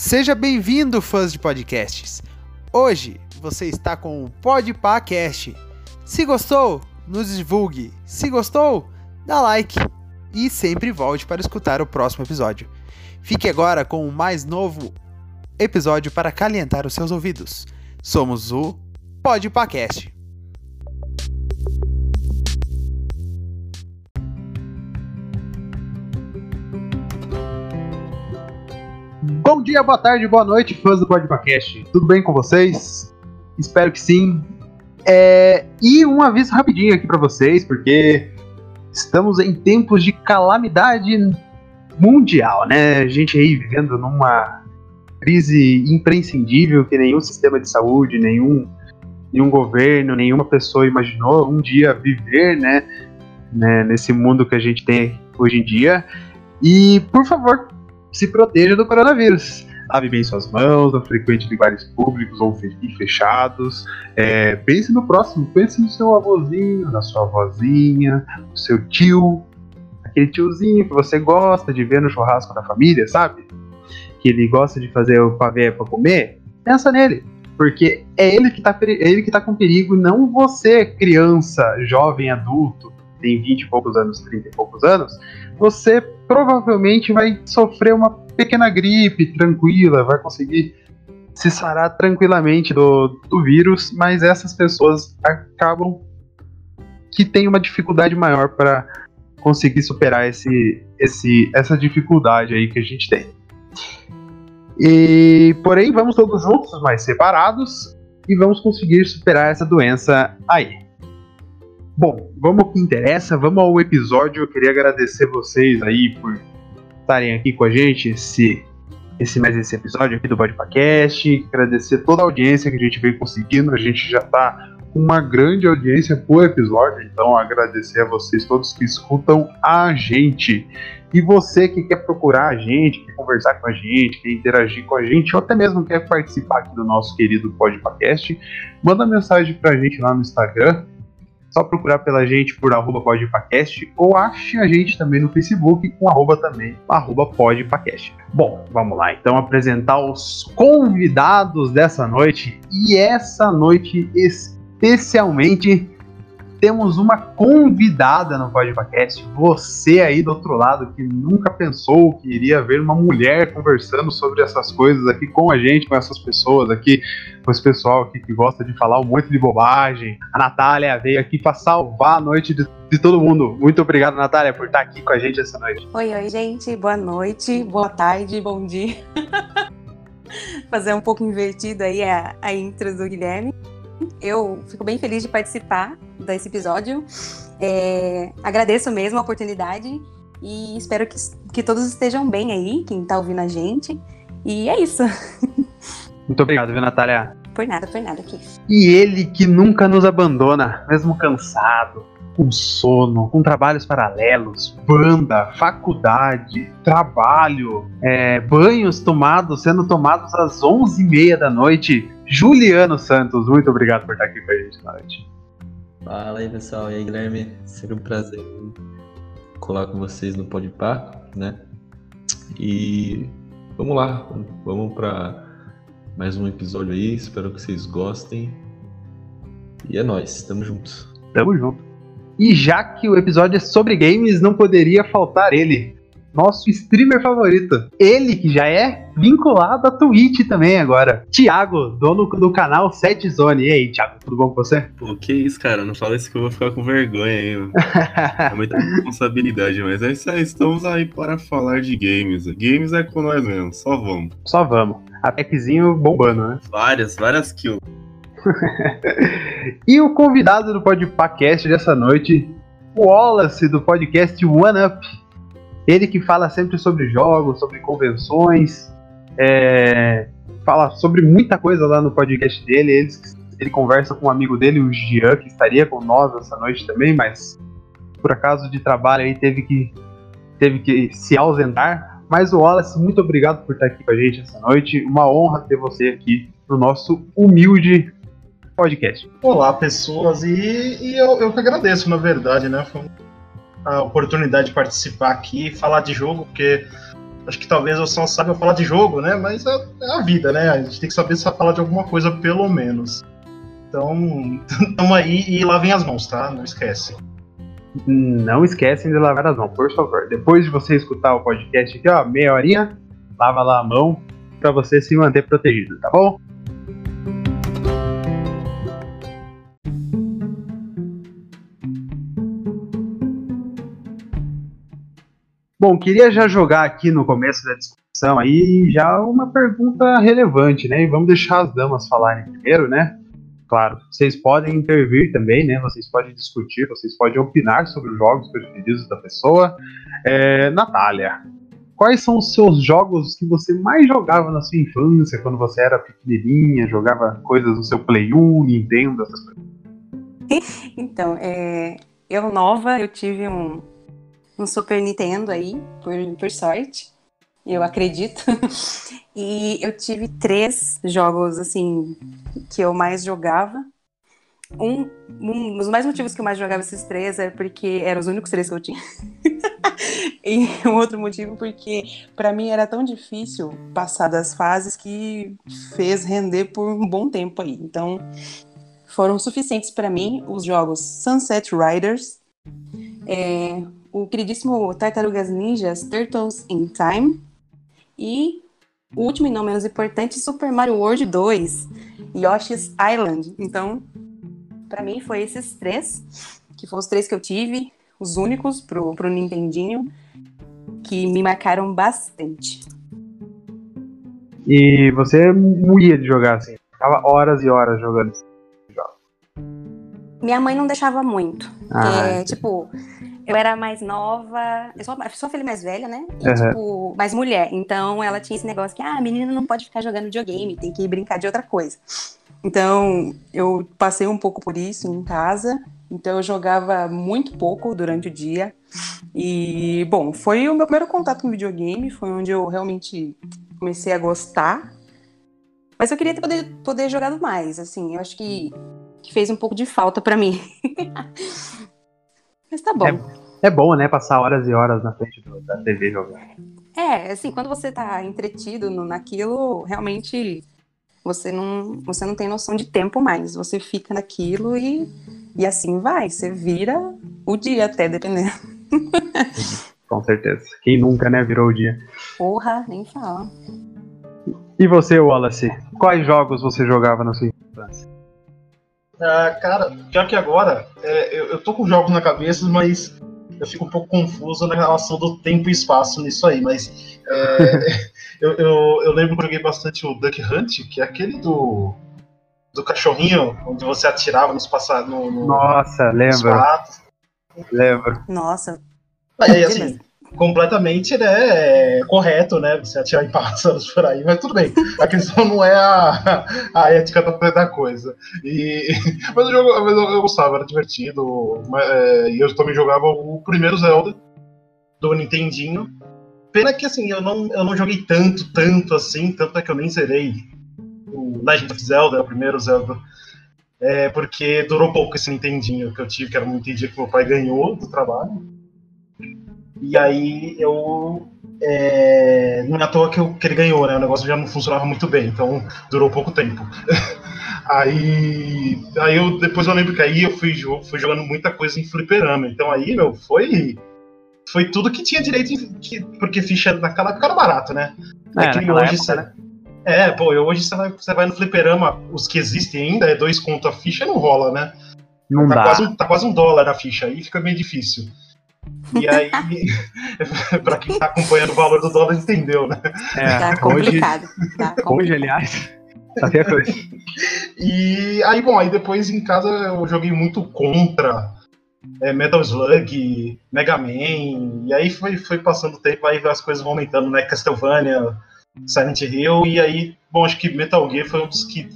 Seja bem-vindo, fãs de podcasts. Hoje você está com o Podpacast. Se gostou, nos divulgue. Se gostou, dá like e sempre volte para escutar o próximo episódio. Fique agora com o mais novo episódio para calentar os seus ouvidos. Somos o Podpacast. Bom dia, boa tarde, boa noite, fãs do Podpacast. Tudo bem com vocês? Espero que sim. É... E um aviso rapidinho aqui para vocês, porque estamos em tempos de calamidade mundial, né? A gente aí vivendo numa crise imprescindível que nenhum sistema de saúde, nenhum, nenhum governo, nenhuma pessoa imaginou um dia viver, né? né? Nesse mundo que a gente tem hoje em dia. E, por favor, se proteja do coronavírus. Lave bem suas mãos, não frequente lugares públicos ou fechados. É, pense no próximo, pense no seu avôzinho, na sua avózinha, no seu tio, aquele tiozinho que você gosta de ver no churrasco da família, sabe? Que ele gosta de fazer o pavê para comer. Pensa nele, porque é ele que tá, é ele que tá com perigo, não você, criança, jovem, adulto, tem 20 e poucos anos, 30 e poucos anos, você provavelmente vai sofrer uma pequena gripe tranquila, vai conseguir se sarar tranquilamente do, do vírus, mas essas pessoas acabam que têm uma dificuldade maior para conseguir superar esse, esse, essa dificuldade aí que a gente tem. E porém, vamos todos juntos, mas separados, e vamos conseguir superar essa doença aí. Bom, vamos ao que interessa, vamos ao episódio. Eu queria agradecer vocês aí por estarem aqui com a gente esse, esse mais esse episódio aqui do Podcast. Agradecer toda a audiência que a gente vem conseguindo. A gente já está com uma grande audiência por episódio, então agradecer a vocês todos que escutam a gente. E você que quer procurar a gente, quer conversar com a gente, quer interagir com a gente, ou até mesmo quer participar aqui do nosso querido Podcast, manda mensagem pra gente lá no Instagram só procurar pela gente por arroba podpacast ou ache a gente também no Facebook com arroba também, arroba podpacast. Bom, vamos lá então apresentar os convidados dessa noite e essa noite especialmente temos uma convidada no Podcast. Você aí do outro lado que nunca pensou que iria ver uma mulher conversando sobre essas coisas aqui com a gente, com essas pessoas aqui, com esse pessoal aqui que gosta de falar um monte de bobagem. A Natália veio aqui para salvar a noite de, de, todo mundo. Muito obrigado, Natália, por estar aqui com a gente essa noite. Oi, oi, gente. Boa noite, boa tarde, bom dia. Fazer um pouco invertido aí a, a intro do Guilherme. Eu fico bem feliz de participar desse episódio. É, agradeço mesmo a oportunidade e espero que, que todos estejam bem aí, quem está ouvindo a gente. E é isso. Muito obrigado, viu, Natália? Por nada, por nada, aqui. E ele que nunca nos abandona, mesmo cansado, com sono, com trabalhos paralelos, banda, faculdade, trabalho, é, banhos tomados, sendo tomados às 11h30 da noite. Juliano Santos, muito obrigado por estar aqui com a gente na noite. Fala aí, pessoal. E aí, Guilherme? Sempre um prazer colar com vocês no Podpah, né? E vamos lá, vamos para mais um episódio aí. Espero que vocês gostem. E é nóis, tamo junto. Tamo junto. E já que o episódio é sobre games, não poderia faltar ele. Nosso streamer favorito. Ele que já é vinculado à Twitch também agora. Thiago, dono do canal 7 Zone. E aí, Thiago, tudo bom com você? Pô, que isso, cara. Não fala isso que eu vou ficar com vergonha aí, mano. é muita responsabilidade, mas é isso aí. Estamos aí para falar de games. Games é com nós mesmo, só vamos. Só vamos. A packzinho bombando, né? Várias, várias kills. e o convidado do podcast dessa noite, o Wallace do podcast One Up. Ele que fala sempre sobre jogos, sobre convenções, é, fala sobre muita coisa lá no podcast dele. Ele, ele conversa com um amigo dele, o Gian, que estaria com nós essa noite também, mas por acaso de trabalho aí teve que, teve que se ausentar. Mas o Wallace, muito obrigado por estar aqui com a gente essa noite. Uma honra ter você aqui no nosso humilde podcast. Olá, pessoas, e, e eu, eu que agradeço, na verdade, né? Foi a oportunidade de participar aqui e falar de jogo, porque Acho que talvez eu só saiba falar de jogo, né? Mas é, é a vida, né? A gente tem que saber falar de alguma coisa, pelo menos. Então, tamo aí e lavem as mãos, tá? Não esquece. Não esquecem de lavar as mãos, por favor. Depois de você escutar o podcast aqui, ó, meia horinha, lava lá a mão para você se manter protegido, tá bom? Bom, queria já jogar aqui no começo da discussão aí já uma pergunta relevante, né? E vamos deixar as damas falarem primeiro, né? Claro, vocês podem intervir também, né? Vocês podem discutir, vocês podem opinar sobre os jogos preferidos da pessoa. É, Natália, quais são os seus jogos que você mais jogava na sua infância, quando você era pequenininha, jogava coisas no seu Play 1, Nintendo, essas coisas? Então, é, eu nova, eu tive um, um Super Nintendo aí, por, por sorte. Eu acredito. e eu tive três jogos, assim, que eu mais jogava. Um, um dos mais motivos que eu mais jogava esses três é porque eram os únicos três que eu tinha. e um outro motivo porque para mim era tão difícil passar das fases que fez render por um bom tempo aí. Então foram suficientes para mim os jogos Sunset Riders, é, o queridíssimo Tartarugas Ninjas Turtles in Time e o último e não menos importante, Super Mario World 2, Yoshi's Island. Então, para mim foi esses três, que foram os três que eu tive, os únicos pro, pro Nintendinho, que me marcaram bastante. E você morria de jogar assim, ficava horas e horas jogando esse jogo. Minha mãe não deixava muito. Ah, é, tipo, eu era mais nova, eu sou, eu sou a filha mais velha, né? E, Uhum. tipo, mais mulher. Então ela tinha esse negócio que, ah, a menina não pode ficar jogando videogame, tem que brincar de outra coisa. Então eu passei um pouco por isso em casa. Então eu jogava muito pouco durante o dia. E, bom, foi o meu primeiro contato com videogame, foi onde eu realmente comecei a gostar. Mas eu queria ter poder, poder jogado mais, assim, eu acho que, que fez um pouco de falta pra mim. Mas tá bom. É bom, né? Passar horas e horas na frente do- da TV jogando. É, assim, quando você tá entretido no- naquilo, realmente você não, você não tem noção de tempo mais. Você fica naquilo e, e assim vai. Você vira o dia até, dependendo. Com certeza. Quem nunca, né, virou o dia. Porra, nem fala. E você, Wallace? Quais jogos você jogava na sua infância? Ah, cara, já que agora, é, eu, eu tô com jogos na cabeça, mas eu fico um pouco confuso na relação do tempo e espaço nisso aí. Mas é, eu, eu, eu lembro que eu joguei bastante o Duck Hunt, que é aquele do, do cachorrinho, onde você atirava nos passados. No, no, Nossa, nos lembro, lembro. Nossa, Aí, assim, completamente né, correto, né? Você atirar em pássaros por aí, mas tudo bem. A questão não é a, a ética da coisa. E, mas o jogo mas eu, eu gostava, era divertido. mas, é, E eu também jogava o primeiro Zelda do Nintendinho. Pena que assim, eu não, eu não joguei tanto, tanto assim, tanto é que eu nem zerei o Legend of Zelda, o primeiro Zelda. É, porque durou pouco esse Nintendinho que eu tive, que era um Nintendinho que meu pai ganhou do trabalho. E aí eu. É, não é à toa que, eu, que ele ganhou, né? O negócio já não funcionava muito bem, então durou pouco tempo. aí. Aí eu depois eu lembro que aí eu fui, fui jogando muita coisa em fliperama. Então aí, meu, foi. Foi tudo que tinha direito, em- que, porque ficha naquela época era barato, né? É, que naquela hoje época, né? É, pô, hoje você vai, você vai no fliperama, os que existem ainda, é dois conto a ficha, não rola, né? Não tá, dá. Quase, tá quase um dólar a ficha, aí fica meio difícil. E aí, pra quem tá acompanhando o valor do dólar, entendeu, né? É, tá hoje, complicado. Tá hoje, complicado. aliás, qualquer coisa. E aí, bom, aí depois em casa eu joguei muito contra é, Metal Slug, Mega Man, e aí foi, foi passando o tempo, aí as coisas vão aumentando, né? Castlevania, Silent Hill, e aí, bom, acho que Metal Gear foi um dos que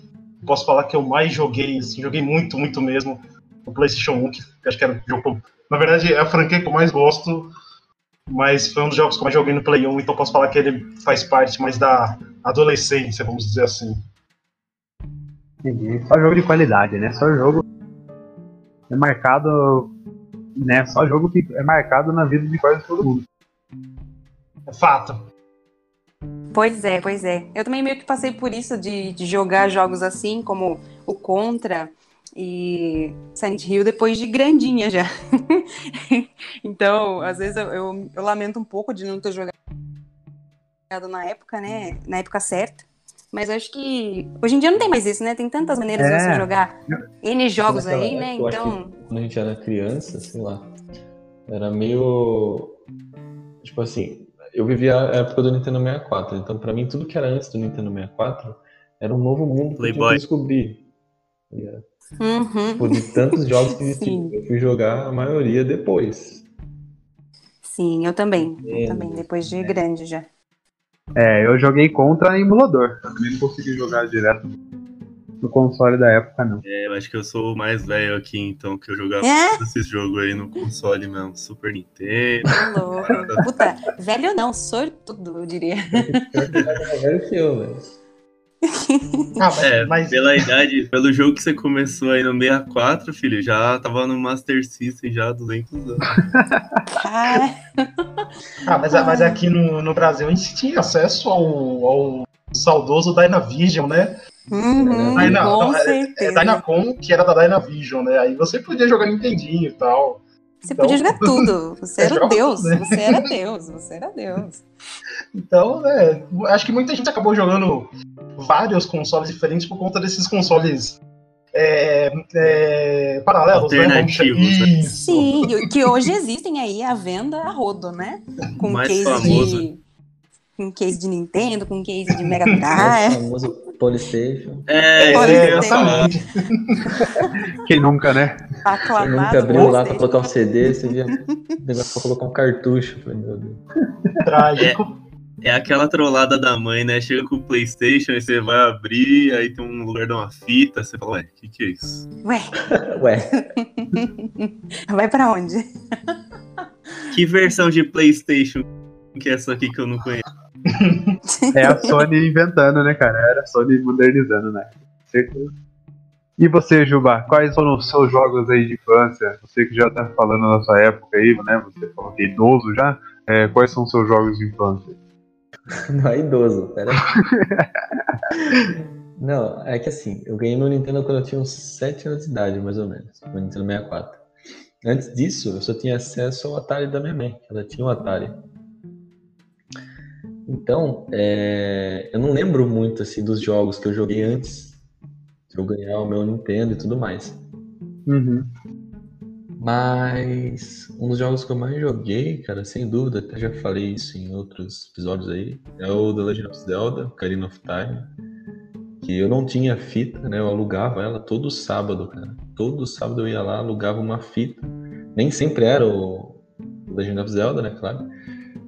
posso falar que eu mais joguei, assim, joguei muito, muito mesmo no PlayStation 1, que acho que era o jogo. Na verdade, é a franquia que eu mais gosto, mas foi um dos jogos que eu mais joguei no Play 1, então posso falar que ele faz parte mais da adolescência, vamos dizer assim. Entendi. Só jogo de qualidade, né? Só jogo é marcado, né? Só jogo que é marcado na vida de quase todo mundo. É fato. Pois é, pois é. Eu também meio que passei por isso de, de jogar jogos assim, como o Contra e Silent Hill, depois de grandinha já. então, às vezes eu, eu, eu, lamento um pouco de não ter jogado na época, né? Na época certa. Mas acho que hoje em dia não tem mais isso, né? Tem tantas maneiras é. de você jogar N jogos aí, né? Então. Quando a gente era criança, sei lá, era meio. Tipo assim, eu vivia a época do Nintendo 64, então para mim tudo que era antes do Nintendo 64 era um novo mundo que eu descobrir. Uhum. Por de tantos jogos que eu fui jogar a maioria depois. Sim, eu também. Eu também, depois de grande já. É, eu joguei contra emulador. Também não consegui jogar direto no console da época, não. É, eu acho que eu sou o mais velho aqui, então, que eu jogava é? esses jogos aí no console mesmo. Super Nintendo. Louco. Puta, velho não, sortudo, eu diria. É velho que eu, velho. Ah, mas, é, mas... pela idade, pelo jogo que você começou aí no 64, filho, já tava no Master System já há 200 anos. ah, mas, mas aqui no, no Brasil a gente tinha acesso ao, ao saudoso Dynavision, né? Uhum, Dyna, com não, é, é Dynacon, que era da Dynavision, né? Aí você podia jogar Nintendinho e tal. Você então, podia jogar tudo. Você era Deus. Né? Você era Deus. Você era Deus. Então, né, acho que muita gente acabou jogando vários consoles diferentes por conta desses consoles é, é, paralelos, né? Alternativos, né? Sim, que hoje existem aí à venda a rodo, né? Com case famoso. de com case de Nintendo, com case de Mega Drive. O famoso Polystation. É, é exatamente. Quem nunca, né? Aclamado. Quem nunca abriu lá pra colocar um CD, você via negócio pra colocar um cartucho. Meu Deus. Trágico. É, é aquela trollada da mãe, né? Chega com o Playstation, aí você vai abrir, aí tem um lugar de uma fita, você fala, ué, o que, que é isso? Ué. ué. Vai pra onde? Que versão de Playstation que é essa aqui que eu não conheço? é a Sony inventando, né, cara? Era a Sony modernizando, né? Certeza. E você, Juba, quais foram os seus jogos aí de infância? Você que já tá falando na sua época aí, né? Você falou que é idoso já. É, quais são os seus jogos de infância? Não é idoso, pera Não, é que assim, eu ganhei meu Nintendo quando eu tinha uns 7 anos de idade, mais ou menos. Meu Nintendo 64. Antes disso, eu só tinha acesso ao Atari da minha mãe. Ela tinha um Atari. Então, é, eu não lembro muito assim dos jogos que eu joguei antes de eu ganhar o meu Nintendo e tudo mais. Uhum. Mas um dos jogos que eu mais joguei, cara, sem dúvida, até já falei isso em outros episódios aí, é o The Legend of Zelda, Ocarina of Time. Que eu não tinha fita, né? Eu alugava ela todo sábado, cara. Todo sábado eu ia lá, alugava uma fita. Nem sempre era o Legend of Zelda, né? Claro.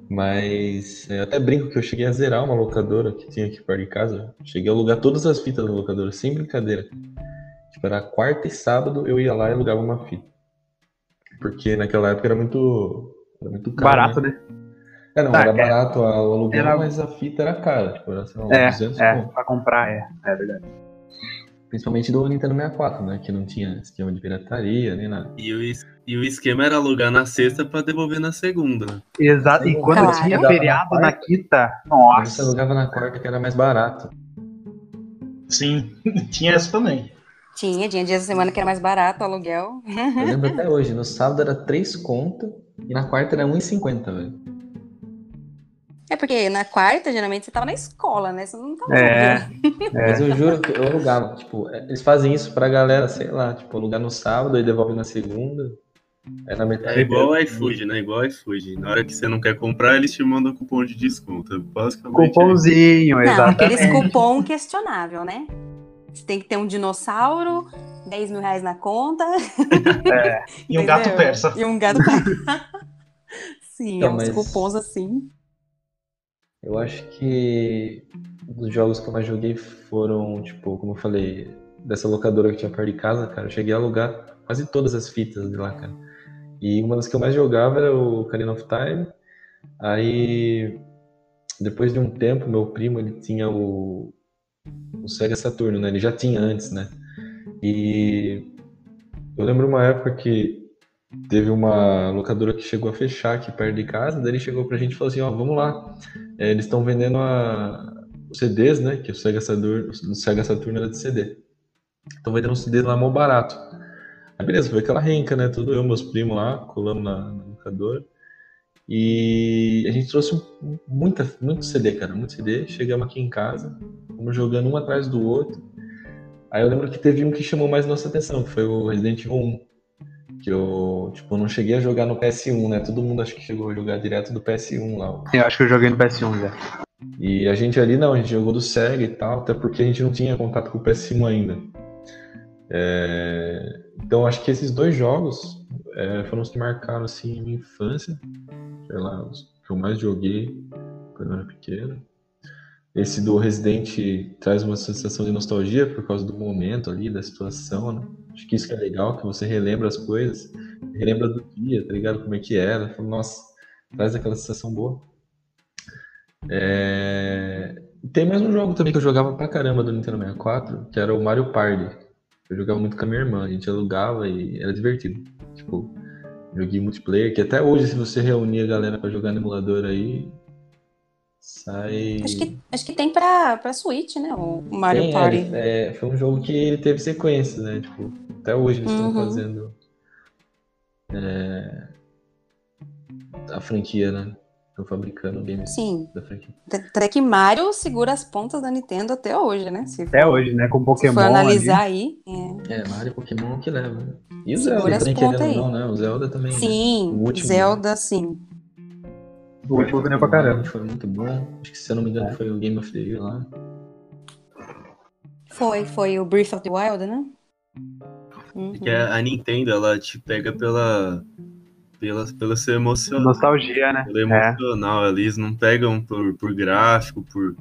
Mas eu até brinco que eu cheguei a zerar uma locadora que tinha aqui perto de casa. Cheguei a alugar todas as fitas da locadora, sem brincadeira. Tipo, era quarta e sábado eu ia lá e alugava uma fita. Porque naquela época era muito, era muito caro. Barato, né? né? É, não, tá, era é, barato o aluguel, era... mas a fita era cara. Tipo, era, sei lá, é, 200 é, pra comprar, é, é verdade. Principalmente do Nintendo 64, né? Que não tinha esquema de pirataria, nem nada. E o e o esquema era alugar na sexta para devolver na segunda. Exato. E quando claro. tinha feriado na, na quinta, nossa. Você alugava na quarta que era mais barato. Sim, tinha essa também. Tinha, tinha dias da semana que era mais barato o aluguel. Eu lembro até hoje, no sábado era 3 conto e na quarta era 1,50, velho. É porque na quarta, geralmente, você tava na escola, né? Você não tava é, é. Mas eu juro que eu alugava. Tipo, eles fazem isso pra galera, sei lá, tipo, alugar no sábado e devolve na segunda. É, na metade é igual o iFood, né? Igual iFood. Na hora que você não quer comprar, eles te mandam cupom de desconto. Basicamente. Cupomzinho, é. exatamente. Não, aqueles cupom questionável, né? Você tem que ter um dinossauro, 10 mil reais na conta. É. e um gato persa. E um gato persa. Sim, então, uns mas... cupons assim. Eu acho que os jogos que eu mais joguei foram, tipo, como eu falei, dessa locadora que tinha perto de casa, cara. Eu cheguei a alugar quase todas as fitas de lá, cara. E uma das que eu mais jogava era o Ocarina of Time. Aí, depois de um tempo, meu primo, ele tinha o, o Sega Saturno, né? Ele já tinha antes, né? E eu lembro uma época que teve uma locadora que chegou a fechar aqui perto de casa, daí ele chegou pra gente e falou assim, ó, oh, vamos lá, é, eles estão vendendo a, os CDs, né? Que o Sega Saturn, o Sega Saturn era de CD. Estão vendendo um CD lá mó barato. Aí beleza, foi aquela renca, né? Tudo eu, meus primos lá, colando na, na locadora. E a gente trouxe um, muita, muito CD, cara, muito CD. Chegamos aqui em casa, fomos jogando um atrás do outro. Aí eu lembro que teve um que chamou mais nossa atenção, que foi o Resident Evil 1. Que eu, tipo, não cheguei a jogar no PS1, né? Todo mundo acho que chegou a jogar direto do PS1 lá. Eu acho que eu joguei no PS1 já. E a gente ali não, a gente jogou do Sega e tal, até porque a gente não tinha contato com o PS1 ainda. É... Então acho que esses dois jogos é, foram os que marcaram assim minha infância, sei lá, os que eu mais joguei quando eu era pequeno. Esse do Resident traz uma sensação de nostalgia por causa do momento ali, da situação, né? Acho que isso que é legal, que você relembra as coisas, relembra do dia, tá ligado? Como é que era. Fala, Nossa, traz aquela sensação boa. É... Tem mais um jogo também que eu jogava pra caramba do Nintendo 64, que era o Mario Party. Eu jogava muito com a minha irmã, a gente alugava e era divertido. Tipo, joguei multiplayer, que até hoje, se você reunir a galera pra jogar no emulador aí, sai. Acho que, acho que tem pra, pra Switch, né? O Mario Tem, Party. é, é, foi um jogo que ele teve sequências, né? Tipo, até hoje eles estão Uhum. fazendo é, a franquia, né? Estão fabricando games Sim. da franquia. Até que Mario segura as pontas da Nintendo até hoje, né? Se Até hoje, né? Com se Pokémon. for ali. analisar aí. é. É, Mario Pokémon que leva. né? E o Segura Zelda querendo aí. não, né? O Zelda também. né? Sim, O último. Zelda, sim. O último vendeu pra caramba. Foi muito bom. Acho que se eu não me engano É. foi o Game of the Year lá. Foi, foi o Breath of the Wild, né? Uhum. Que a a Nintendo, ela te pega pela, pela, pelo seu emocional. Nostalgia, né? Pelo É. emocional ali, eles não pegam por, por gráfico, por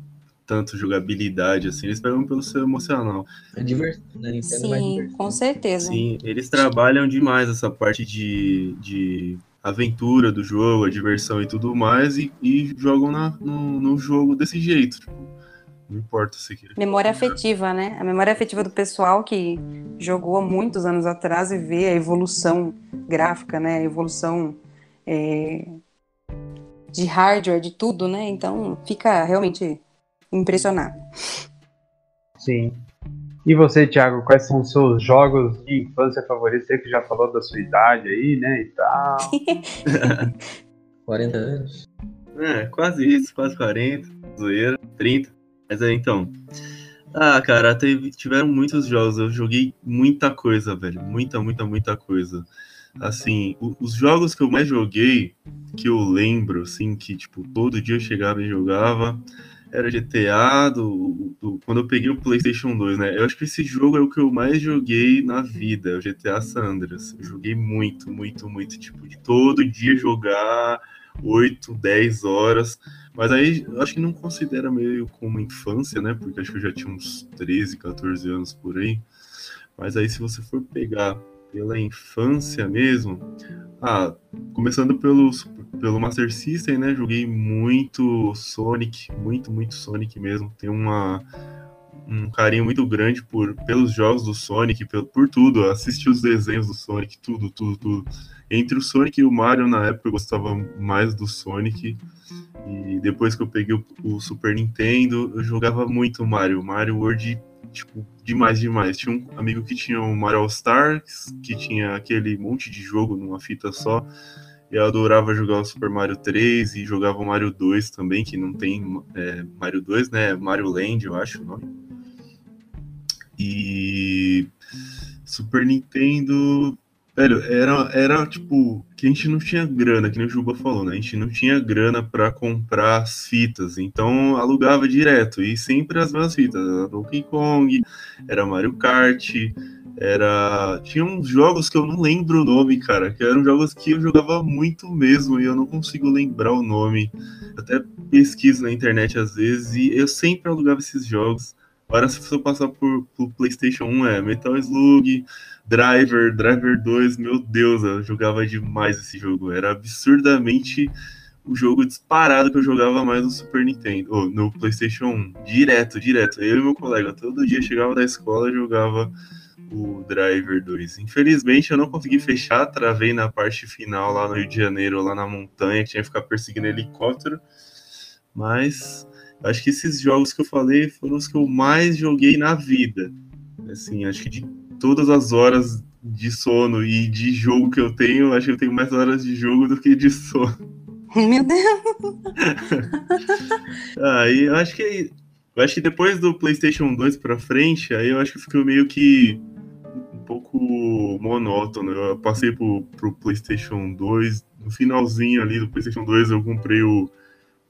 tanto jogabilidade, assim, eles pegam pelo seu emocional. É divertido, né? Nintendo é Sim, divertido. com certeza. Sim, eles trabalham demais essa parte de, de aventura do jogo, a diversão e tudo mais, e, e jogam na, no, no jogo desse jeito. Tipo, não importa se quer. Memória afetiva, né? A memória afetiva do pessoal que jogou há muitos anos atrás e vê a evolução gráfica, né? Evolução é, de hardware, de tudo, né? Então fica realmente impressionado. Sim. E você, Thiago, quais são os seus jogos de infância favoritos? Você que já falou da sua idade aí, né? E tal. 40 anos. É, quase isso, quase 40, zoeira, 30. Mas é, então. Ah, cara, teve, tiveram muitos jogos, eu joguei muita coisa, velho. Muita, muita, muita coisa. Assim, os jogos que eu mais joguei, que eu lembro, assim, que, tipo, todo dia eu chegava e jogava, era GTA, do, do- quando eu peguei o PlayStation 2, né? Eu acho que esse jogo é o que eu mais joguei na vida, é o GTA San Andreas. Eu joguei muito, muito, muito, tipo, de todo dia jogar 8, 10 horas. Mas aí eu acho que não considera meio como infância, né? Porque acho que eu já tinha uns 13, 14 anos por aí. Mas aí se você for pegar pela infância mesmo, ah, começando pelo, pelo Master System, né? Joguei muito Sonic, muito, muito Sonic mesmo. Tem uma, um carinho muito grande por, pelos jogos do Sonic, por, por tudo. Assisti os desenhos do Sonic, tudo, tudo, tudo. Entre o Sonic e o Mario, na época, eu gostava mais do Sonic. E depois que eu peguei o, o Super Nintendo, eu jogava muito Mario. Mario World, tipo, demais, demais. Tinha um amigo que tinha o Mario All Stars, que tinha aquele monte de jogo numa fita só. Eu adorava jogar o Super Mario 3 e jogava o Mario 2 também, que não tem é, Mario 2, né? É Mario Land, eu acho o nome. E Super Nintendo, velho, era, era tipo, que a gente não tinha grana, que nem o Juba falou, né? A gente não tinha grana pra comprar as fitas, então alugava direto, e sempre as mesmas fitas, era Donkey Kong, era Mario Kart, era. Tinha uns jogos que eu não lembro o nome, cara, que eram jogos que eu jogava muito mesmo e eu não consigo lembrar o nome. Até pesquiso na internet às vezes e eu sempre alugava esses jogos. Agora, se você passar por, por PlayStation 1, é Metal Slug, Driver, Driver 2, meu Deus, eu jogava demais esse jogo. Era absurdamente o jogo disparado que eu jogava mais no Super Nintendo, ou no PlayStation 1. Direto, direto. Eu e meu colega, todo dia chegava da escola e jogava o Driver 2. Infelizmente eu não consegui fechar, travei na parte final lá no Rio de Janeiro, lá na montanha, que tinha que ficar perseguindo helicóptero. Mas acho que esses jogos que eu falei foram os que eu mais joguei na vida. Assim, acho que de todas as horas de sono e de jogo que eu tenho, acho que eu tenho mais horas de jogo do que de sono. Meu Deus. Aí eu acho que eu acho que depois do PlayStation 2 pra frente, aí eu acho que ficou meio que um pouco monótono. Eu passei pro, pro PlayStation 2, no finalzinho ali do PlayStation 2 eu comprei o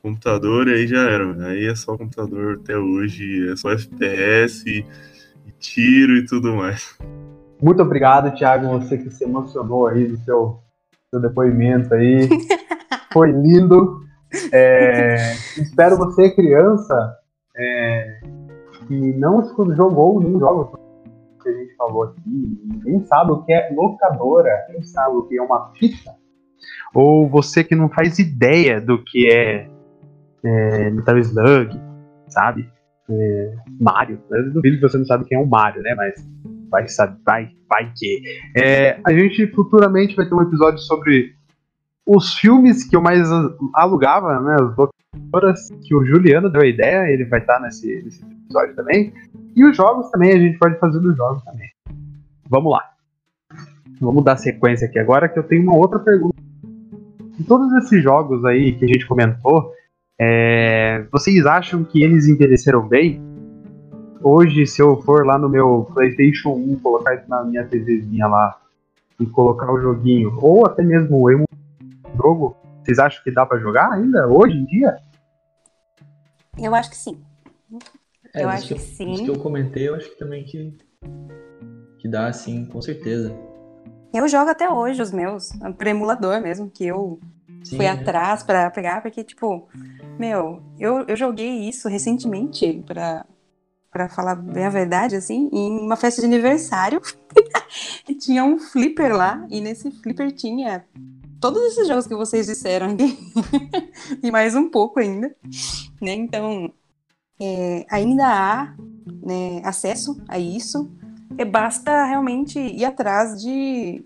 computador e aí já era. Aí é só computador até hoje, é só FPS e tiro e tudo mais. Muito obrigado, Thiago, você que se emocionou aí do seu, seu depoimento aí. Foi lindo. É, espero você, criança, é, que não jogou nenhum jogo que a gente falou aqui, nem sabe o que é locadora, nem sabe o que é uma fita, ou você que não faz ideia do que é, é Metal Slug, sabe? É, Mario. Eu duvido que você não sabe quem é o Mario, né? Mas vai saber, vai, vai que. É, a gente futuramente vai ter um episódio sobre os filmes que eu mais alugava, né? As locadoras que o Juliano deu a ideia, ele vai estar nesse, nesse episódio também. E os jogos também, a gente pode fazer dos jogos também. Vamos lá. Vamos dar sequência aqui agora que eu tenho uma outra pergunta. De todos esses jogos aí que a gente comentou, é, vocês acham que eles envelheceram bem? Hoje, se eu for lá no meu PlayStation 1, colocar isso na minha TVzinha lá e colocar o joguinho, ou até mesmo o jogo, vocês acham que dá para jogar ainda hoje em dia? Eu acho que sim. É, eu acho que que sim. dos que eu comentei, eu acho que também que, que dá, sim, com certeza. Eu jogo até hoje os meus, por emulador mesmo, que eu Sim, fui né? atrás pra pegar, porque, tipo, meu, eu, eu joguei isso recentemente, pra, pra falar bem a verdade, assim, em uma festa de aniversário. tinha um flipper lá, e nesse flipper tinha todos esses jogos que vocês disseram aqui, e mais um pouco ainda, né? Então, é, ainda há né, acesso a isso, e basta realmente ir atrás de,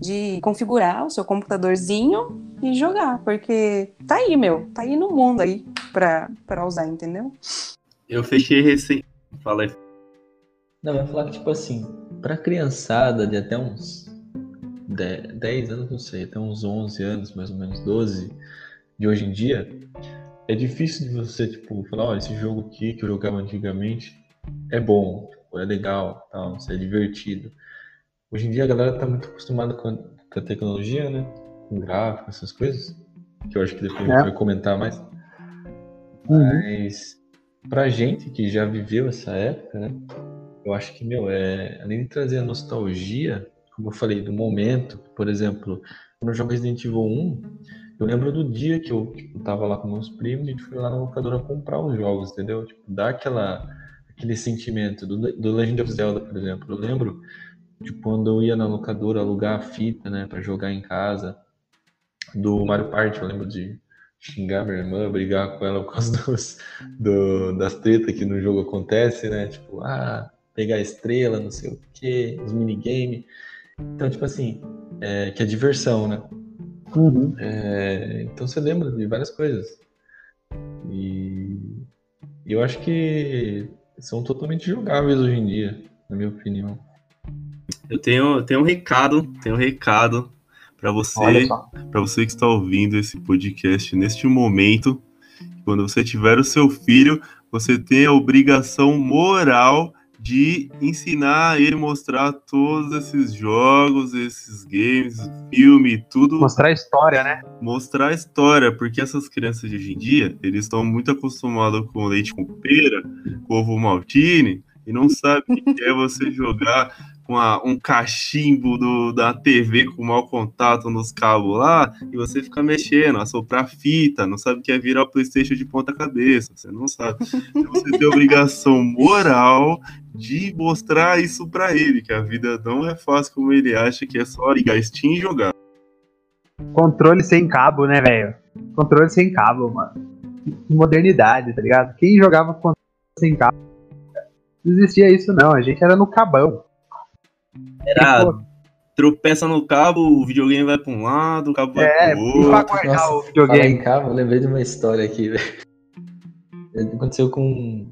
de configurar o seu computadorzinho e jogar, porque tá aí, meu, tá aí no mundo aí pra, pra usar, entendeu? Eu fechei recém. Fala aí. Não, vai falar que, tipo assim, pra criançada de até uns 10, 10 anos, não sei, até uns 11 anos, mais ou menos 12, de hoje em dia, é difícil de você, tipo, falar, ó, esse jogo aqui que eu jogava antigamente é bom, tipo, é legal, tal, isso é divertido. Hoje em dia a galera tá muito acostumada com a, com a tecnologia, né? Com gráfico, essas coisas, que eu acho que depois a É. gente vai comentar mais. Mas pra gente que já viveu essa época, né? Eu acho que, meu, é, além de trazer a nostalgia, como eu falei, do momento, por exemplo, quando eu jogo Resident Evil 1, eu lembro do dia que eu tipo, tava lá com meus primos e a gente foi lá na locadora comprar os jogos, entendeu? Tipo, dá aquela, aquele sentimento do, do Legend of Zelda, por exemplo. Eu lembro de quando eu ia na locadora alugar a fita, né, pra jogar em casa. Do Mario Party, eu lembro de xingar minha irmã, brigar com ela por causa dos, do, das tretas que no jogo acontece, né? Tipo, ah, pegar estrela, não sei o que, os minigame. Então, tipo assim, é, que é diversão, né? Uhum. É, então você lembra de várias coisas. E eu acho que são totalmente jogáveis hoje em dia, na minha opinião. Eu tenho, eu tenho um recado, tenho um recado para você, para você que está ouvindo esse podcast neste momento. Quando você tiver o seu filho, você tem a obrigação moral de ensinar ele mostrar todos esses jogos, esses games, filme, tudo Mostrar a história, né? mostrar a história, porque essas crianças de hoje em dia, eles estão muito acostumados com leite com pera, com ovo maltine, e não sabem o que é você jogar com um cachimbo do, da TV com mau contato nos cabos lá, e você fica mexendo, assoprar fita, não sabe o que é virar o Playstation de ponta cabeça, você não sabe. Então você tem obrigação moral de mostrar isso pra ele, que a vida não é fácil como ele acha, que é só ligar Steam e jogar. Controle sem cabo, né, velho? Controle sem cabo, mano. Modernidade, tá ligado? Quem jogava controle sem cabo? Não existia isso, não. A gente era no cabão. Era tropeça no cabo, o videogame vai pra um lado, o cabo vai É, pro e outro. pra guardar Nossa, o videogame. em cabo, eu lembrei de uma história aqui, velho. Aconteceu com,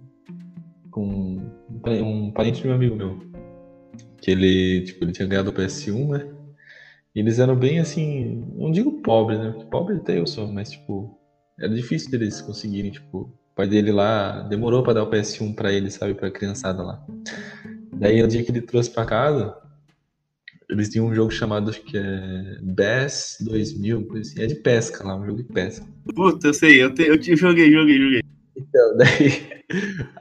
com um parente de um amigo meu. Que ele, tipo, ele tinha ganhado o PS1, né? E eles eram bem assim, não digo pobres, né? Porque pobre até eu sou, mas tipo, era difícil deles conseguirem, tipo, o pai dele lá demorou pra dar o PS1 pra ele, sabe, pra criançada lá. Daí no dia que ele trouxe pra casa, eles tinham um jogo chamado, acho que é Bass 2000, coisa assim. É de pesca lá, um jogo de pesca. Puta, eu sei, eu, te, eu te- joguei, joguei, joguei. Então, daí.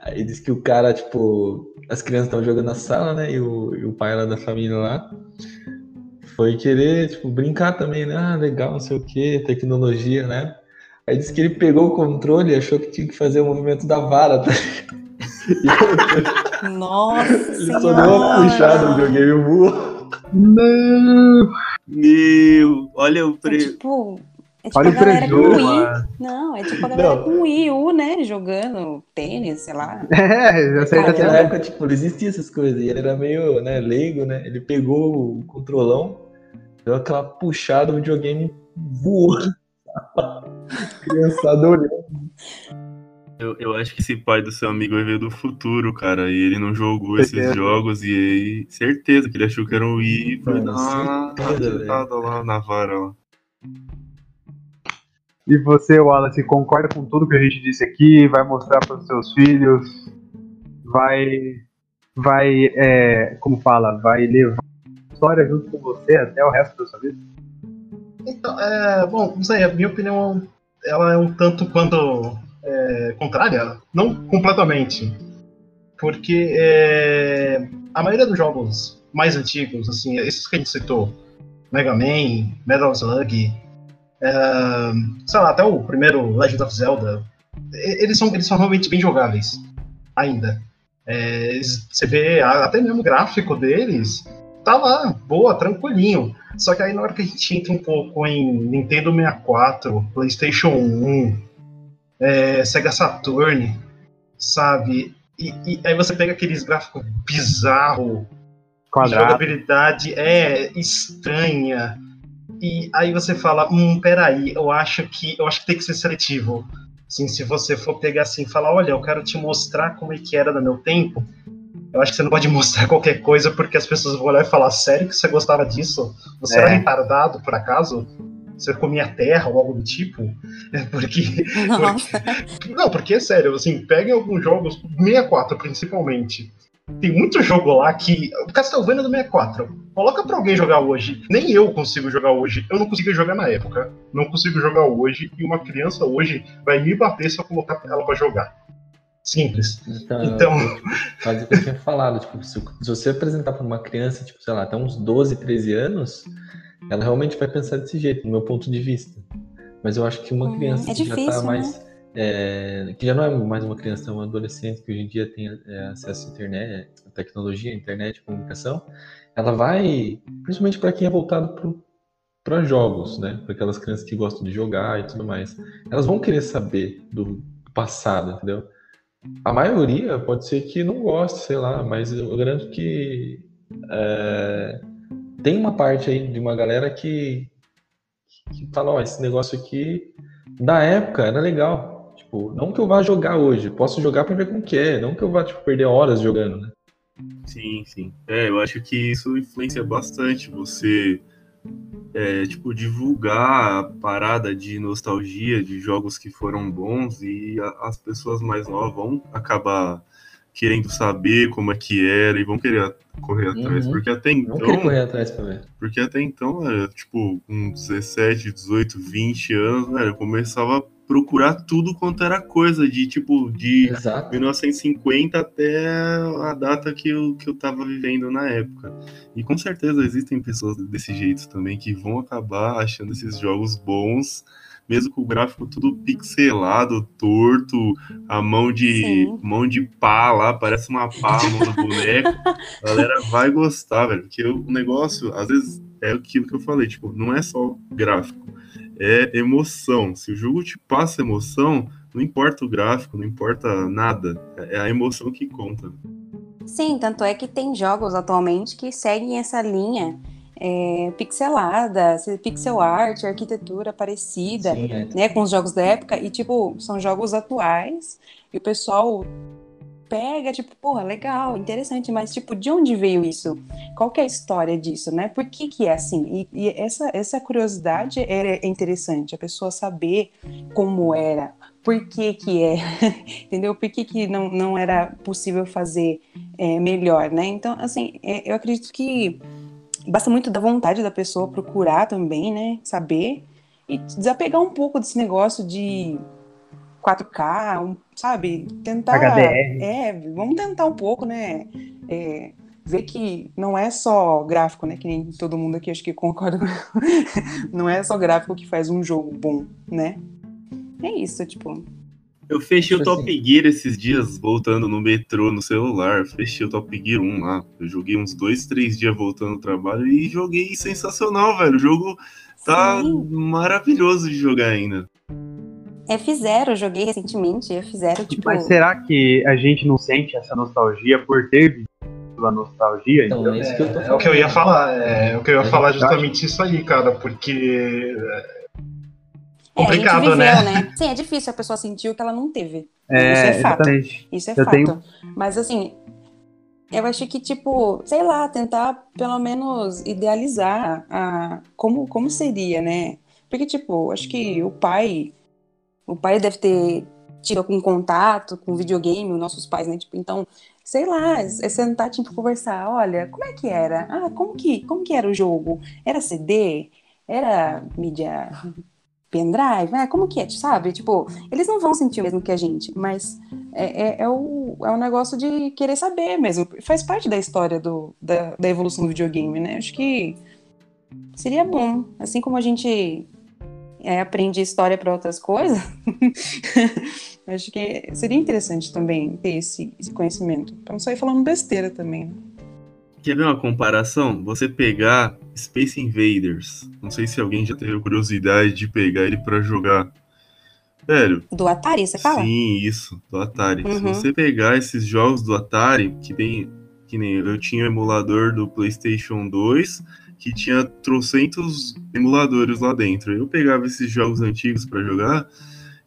Aí diz que o cara, tipo, as crianças estavam jogando na sala, né? E o, e o pai lá da família lá foi querer, tipo, brincar também, né? Ah, legal, não sei o que, tecnologia, né? Aí disse que ele pegou o controle e achou que tinha que fazer o movimento da vara, tá? Nossa Ele só deu uma puxada no videogame voou. Não! Meu, olha o É pre... tipo, é tipo Olha a o galera com Wii. mano. Não, é tipo a galera Não. com Wii U, né? Jogando tênis, sei lá. É, eu sei até Naquela época, tipo, não existia essas coisas. E ele era meio, né, leigo, né? Ele pegou o controlão, deu aquela puxada, o videogame voou. Criançada olhando. Eu, eu acho que esse pai do seu amigo veio do futuro, cara, e ele não jogou esses jogos, e aí, certeza que ele achou que era um Wii, e foi Mano, dar uma certeza, acertada lá na vara, lá. E você, Wallace, concorda com tudo que a gente disse aqui? Vai mostrar para os seus filhos? Vai, vai, é, como fala, vai levar a história junto com você até o resto da sua vida? Então, é, bom, não sei, a minha opinião ela é um tanto quanto é, contrária, não completamente, porque é, a maioria dos jogos mais antigos, assim, esses que a gente citou, Mega Man, Metal Slug, é, sei lá, até o primeiro Legend of Zelda, eles são, eles são realmente bem jogáveis, ainda. É, você vê até mesmo o gráfico deles, tá lá, boa, tranquilinho. Só que aí na hora que a gente entra um pouco em Nintendo 64, PlayStation 1, é, Sega Saturn, sabe? E, e aí você pega aqueles gráficos bizarros, Quadrado. jogabilidade é estranha. E aí você fala, hum, peraí, eu acho que eu acho que tem que ser seletivo. Assim, se você for pegar assim e falar, olha, eu quero te mostrar como é que era no meu tempo, eu acho que você não pode mostrar qualquer coisa porque as pessoas vão olhar e falar, sério que você gostava disso? Você É. era retardado, por acaso? Você comia terra ou algo do tipo? É Porque Nossa, não, porque é sério, assim, peguem alguns jogos, 64 principalmente. Tem muito jogo lá que. Castlevania do 64. Coloca pra alguém jogar hoje. Nem eu consigo jogar hoje. Eu não conseguia jogar na época. Não consigo jogar hoje. E uma criança hoje vai me bater se eu colocar ela pra jogar. Simples. Então, Então. Mas o que eu tinha falado, tipo, se, se você apresentar pra uma criança, tipo, sei lá, até uns 12, 13 anos, ela realmente vai pensar desse jeito, no meu ponto de vista. Mas eu acho que uma Uhum, criança é que já tá difícil, mais. é, que já não é mais uma criança, é uma adolescente que hoje em dia tem é, acesso à internet, à tecnologia, internet, comunicação, ela vai, principalmente para quem é voltado para jogos, né? Para aquelas crianças que gostam de jogar e tudo mais, elas vão querer saber do passado, entendeu? A maioria pode ser que não goste, sei lá, mas eu garanto que é, tem uma parte aí de uma galera que, que fala, ó, esse negócio aqui da época era legal. Tipo, não que eu vá jogar hoje, posso jogar pra ver como que é, não que eu vá tipo, perder horas jogando, né? Sim, sim. É, eu acho que isso influencia bastante você, é, tipo, divulgar a parada de nostalgia de jogos que foram bons e a- as pessoas mais novas vão acabar querendo saber como é que era e vão querer correr atrás, Uhum. porque até querer então, correr atrás pra ver. porque até então, era, tipo, com 17, 18, 20 anos, velho, eu começava a procurar tudo quanto era coisa de, tipo, de Exato. 1950 até a data que eu, que eu tava vivendo na época. E com certeza existem pessoas desse jeito também que vão acabar achando esses jogos bons, mesmo com o gráfico tudo pixelado, torto, a mão de Sim. mão de pá lá, parece uma pá a mão do boneco. A galera vai gostar, velho, porque o negócio, às vezes, é aquilo que eu falei, tipo, não é só gráfico, é emoção. Se o jogo te passa emoção, não importa o gráfico, não importa nada. É a emoção que conta. Sim, tanto é que tem jogos atualmente que seguem essa linha é, pixelada, pixel art, arquitetura parecida, Sim, é. né, com os jogos da época, e tipo, são jogos atuais, e o pessoal pega, tipo, porra, legal, interessante, mas tipo, de onde veio isso? Qual que é a história disso, né? Por que que é assim? E, e essa, essa curiosidade é interessante, a pessoa saber como era, por que que é, entendeu? Por que que não, não era possível fazer é, melhor, né? Então, assim, é, eu acredito que basta muito da vontade da pessoa procurar também, né? Saber e desapegar um pouco desse negócio de 4K, um, sabe? Tentar. HDR. É, vamos tentar um pouco, né? É, ver que não é só gráfico, né? Que nem todo mundo aqui acho que concorda. não é só gráfico que faz um jogo bom, né? É isso, tipo. Eu fechei o Tipo Top assim. Gear esses dias voltando no metrô, no celular. Fechei o Top Gear 1 lá. Eu joguei uns dois, três dias voltando do trabalho e joguei sensacional, velho. O jogo tá Sim. maravilhoso de jogar ainda. F0, eu joguei recentemente. F0, tipo. Mas será que a gente não sente essa nostalgia por ter vivido a nostalgia? Então, entendeu? é isso que eu tô É, é o que eu ia falar, é o que eu ia É falar justamente isso aí, cara, porque É, a gente complicado, viveu, né? Sim, é difícil a pessoa sentir o que ela não teve. É, Isso é fato. exatamente. Isso é Eu fato. tenho- Mas assim, eu acho que, tipo, sei lá, tentar pelo menos idealizar a, como, como seria, né? Porque, tipo, acho que o pai. O pai deve ter tido algum contato com videogame, os nossos pais, né? Tipo, então, sei lá, é sentar, tipo, conversar. Olha, como é que era? Ah, como que, como que era o jogo? Era CD? Era mídia pendrive? Ah, como que é, sabe? Tipo, eles não vão sentir o mesmo que a gente, mas é, é, é o, é um negócio de querer saber mesmo. Faz parte da história do, da, da evolução do videogame, né? Acho que seria bom. Assim como a gente é, aprende história para outras coisas, acho que seria interessante também ter esse, esse conhecimento. Pra não sair falando besteira também. Quer ver uma comparação? Você pegar Space Invaders. Não sei se alguém já teve curiosidade de pegar ele pra jogar. Velho, Do Atari, você fala? sim, isso, do Atari. Se Uhum. você pegar esses jogos do Atari, que tem. Que nem eu tinha o emulador do PlayStation 2, que tinha trocentos emuladores lá dentro. Eu pegava esses jogos antigos pra jogar.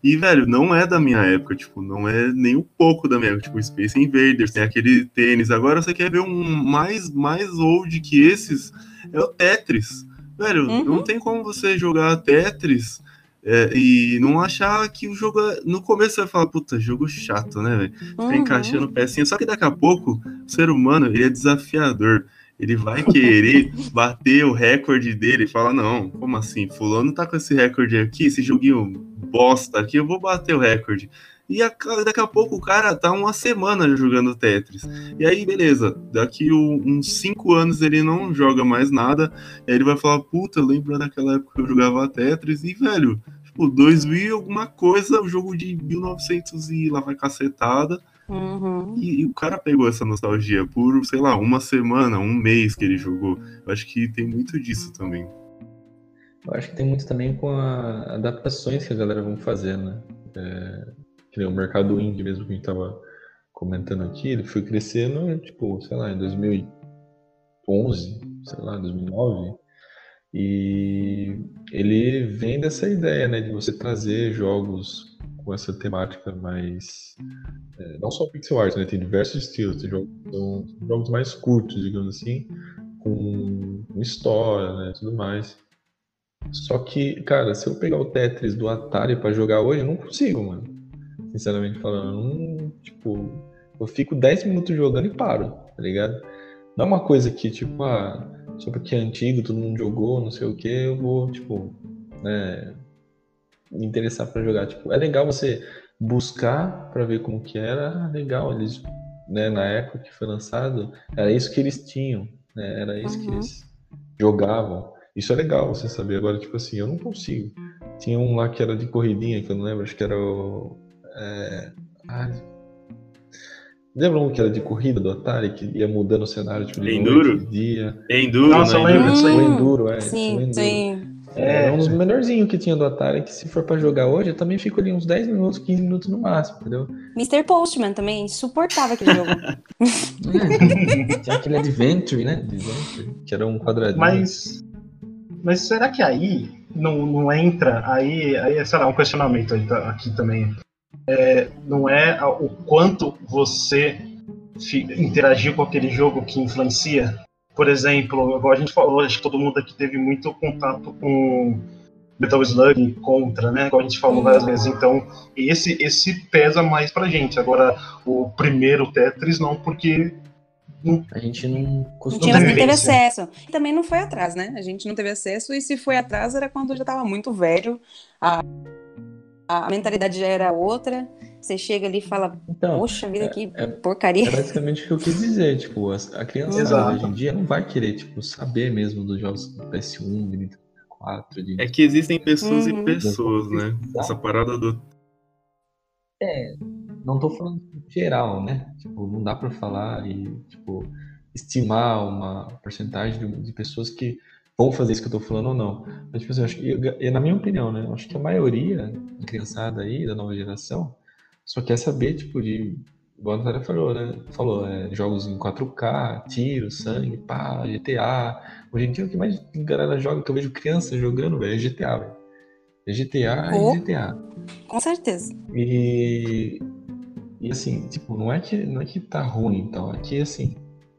E, velho, não é da minha época, tipo, não é nem um pouco da minha época. Tipo, Space Invaders, tem aquele tênis. Agora você quer ver um mais, mais old que esses? É o Tetris. Velho, Uhum. não tem como você jogar Tetris é, e não achar que o jogo. é- No começo você vai falar, puta, jogo chato, né, velho? Uhum. encaixando pecinha. Só que daqui a pouco, o ser humano, ele é desafiador. Ele vai querer bater o recorde dele e fala, não, como assim? Fulano tá com esse recorde aqui, esse joguinho bosta aqui, eu vou bater o recorde. E a- daqui a pouco o cara tá uma semana jogando Tetris. E aí, beleza, daqui um- uns 5 anos ele não joga mais nada. Aí ele vai falar, puta, lembra daquela época que eu jogava Tetris? E, velho, tipo, 2000 e alguma coisa, o jogo de 1900 e lá vai cacetada. Uhum. E, e o cara pegou essa nostalgia por, sei lá, uma semana, um mês que ele jogou. Eu acho que tem muito disso também. Eu acho que tem muito também com as adaptações que a galera vão fazer, né? É, que nem o mercado indie mesmo que a gente tava comentando aqui, ele foi crescendo, tipo, sei lá, em 2011, sei lá, 2009, e ele vem dessa ideia, né, de você trazer jogos com essa temática mais é, não só pixel art, né? Tem diversos estilos, tem jogos, são jogos mais curtos, digamos assim, com, com história, né? Tudo mais. Só que, cara, se eu pegar o Tetris do Atari pra jogar hoje, eu não consigo, mano. Sinceramente falando, não, tipo, eu fico 10 minutos jogando e paro, tá ligado? Não é uma coisa que, tipo, ah, só porque é antigo, todo mundo jogou, não sei o que, eu vou, tipo, né, me interessar pra jogar. Tipo, é legal você buscar pra ver como que era, ah, legal, eles, né, na época que foi lançado, era isso que eles tinham, né, era isso que Uhum. eles jogavam. Isso é legal você saber. Agora, tipo assim, eu não consigo. Tinha um lá que era de corridinha, que eu não lembro, acho que era o. É... Ah, lembra um que era de corrida do Atari, que ia mudando o cenário, tipo, de Enduro? noite, de dia? Enduro, Nossa, né? eu lembro aí. O Enduro, é. Sim, o Enduro. sim. É, um dos menorzinhos que tinha do Atari, que se for pra jogar hoje, eu também fico ali uns 10 minutos, 15 minutos no máximo, entendeu? Mr. Postman também, insuportável aquele jogo. É, tinha aquele Adventure, né? Adventure, que era um quadradinho. Mas, mas será que aí não, não entra? Aí, aí, sei lá, um questionamento aqui também. É, não é o quanto você interagiu com aquele jogo que influencia? Por exemplo, igual a gente falou, acho que todo mundo aqui teve muito contato com Metal Slug contra, né? Igual a gente falou Uhum. várias vezes. Então, esse, esse pesa mais pra gente. Agora, o primeiro Tetris não, porque A gente não Não costuma. tinha, não teve acesso. E também não foi atrás, né? A gente não teve acesso, e se foi atrás era quando já estava muito velho, a, a mentalidade já era outra. Você chega ali e fala, Então, poxa vida, que é- porcaria. É basicamente o que eu quis dizer, tipo, a, a criança Exato. hoje em dia não vai querer, tipo, saber mesmo dos jogos do PS1, de Nintendo 64, de... É que existem pessoas Uhum. e pessoas, né? Essa parada do. Não tô falando geral, né? Tipo, não dá pra falar e, tipo, estimar uma porcentagem de, de pessoas que vão fazer isso que eu tô falando ou não. Mas, tipo assim, eu acho que, eu- na minha opinião, né? Eu acho que a maioria da criançada aí, da nova geração, só quer saber, tipo, de. Igual a Natália falou, né? Falou, é, jogos em 4K, tiro, sangue, pá, GTA. Hoje em dia o que mais galera joga, que eu vejo criança jogando, velho, é GTA, velho. É GTA Oh. e GTA. Com certeza. E, e assim, tipo, não é que não é que tá ruim, então, é que assim,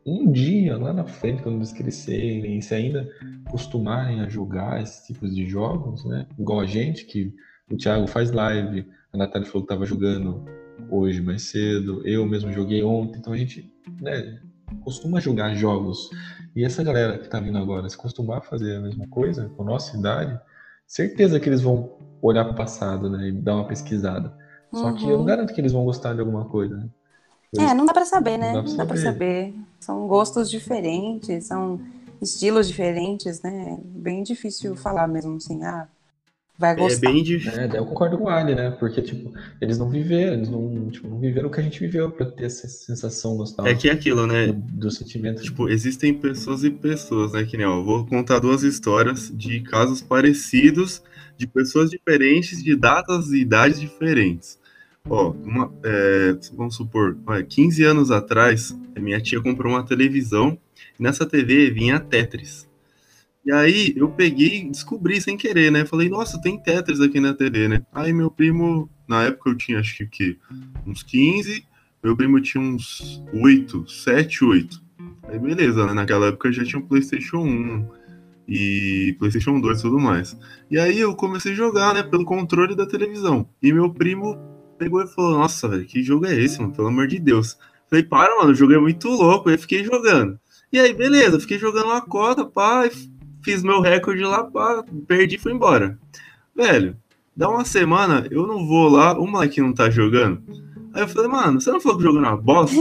um dia lá na frente, quando eles crescerem se ainda acostumarem a jogar esses tipos de jogos, né? Igual a gente, que o Thiago faz live, a Natália falou que tava jogando hoje mais cedo, eu mesmo joguei ontem, então a gente, né, costuma jogar jogos. E essa galera que tá vindo agora, se costumar a fazer a mesma coisa, com a nossa idade, certeza que eles vão olhar para o passado, né, e dar uma pesquisada. Só que eu não Uhum. garanto que eles vão gostar de alguma coisa, né? É, não dá pra saber, né? Não dá pra saber. saber. São gostos diferentes, são estilos diferentes, né? Bem difícil falar mesmo assim, ah, vai É gostar. bem difícil. É, daí eu concordo com o Ali, né? Porque, tipo, eles não viveram, eles não, tipo, não viveram o que a gente viveu pra ter essa sensação É nostálgica que é aquilo, né? do, do sentimento. Tipo, existem pessoas e pessoas, né? Que nem, ó, eu vou contar duas histórias de casos parecidos, de pessoas diferentes, de datas e idades diferentes. Ó, uma, é, vamos supor, olha, 15 anos atrás, minha tia comprou uma televisão, e nessa TV vinha Tetris. E aí eu peguei e descobri sem querer, né? Falei, nossa, tem Tetris aqui na TV, né? Aí meu primo, na época eu tinha acho que uns 15, meu primo tinha uns 8, 7, 8. Aí beleza, né? Naquela época já tinha um PlayStation 1 e PlayStation 2 e tudo mais. E aí eu comecei a jogar, né, pelo controle da televisão. E meu primo pegou e falou: Nossa, velho, que jogo é esse, mano? Pelo amor de Deus. Falei, para, mano, o jogo é muito louco. Aí fiquei jogando. E aí, beleza, fiquei jogando uma cota, pá, e fiz meu recorde lá, pá, perdi e fui embora. Velho, dá uma semana, eu não vou lá, o moleque não tá jogando. Aí eu falei, mano, você não falou que o jogo era uma bosta?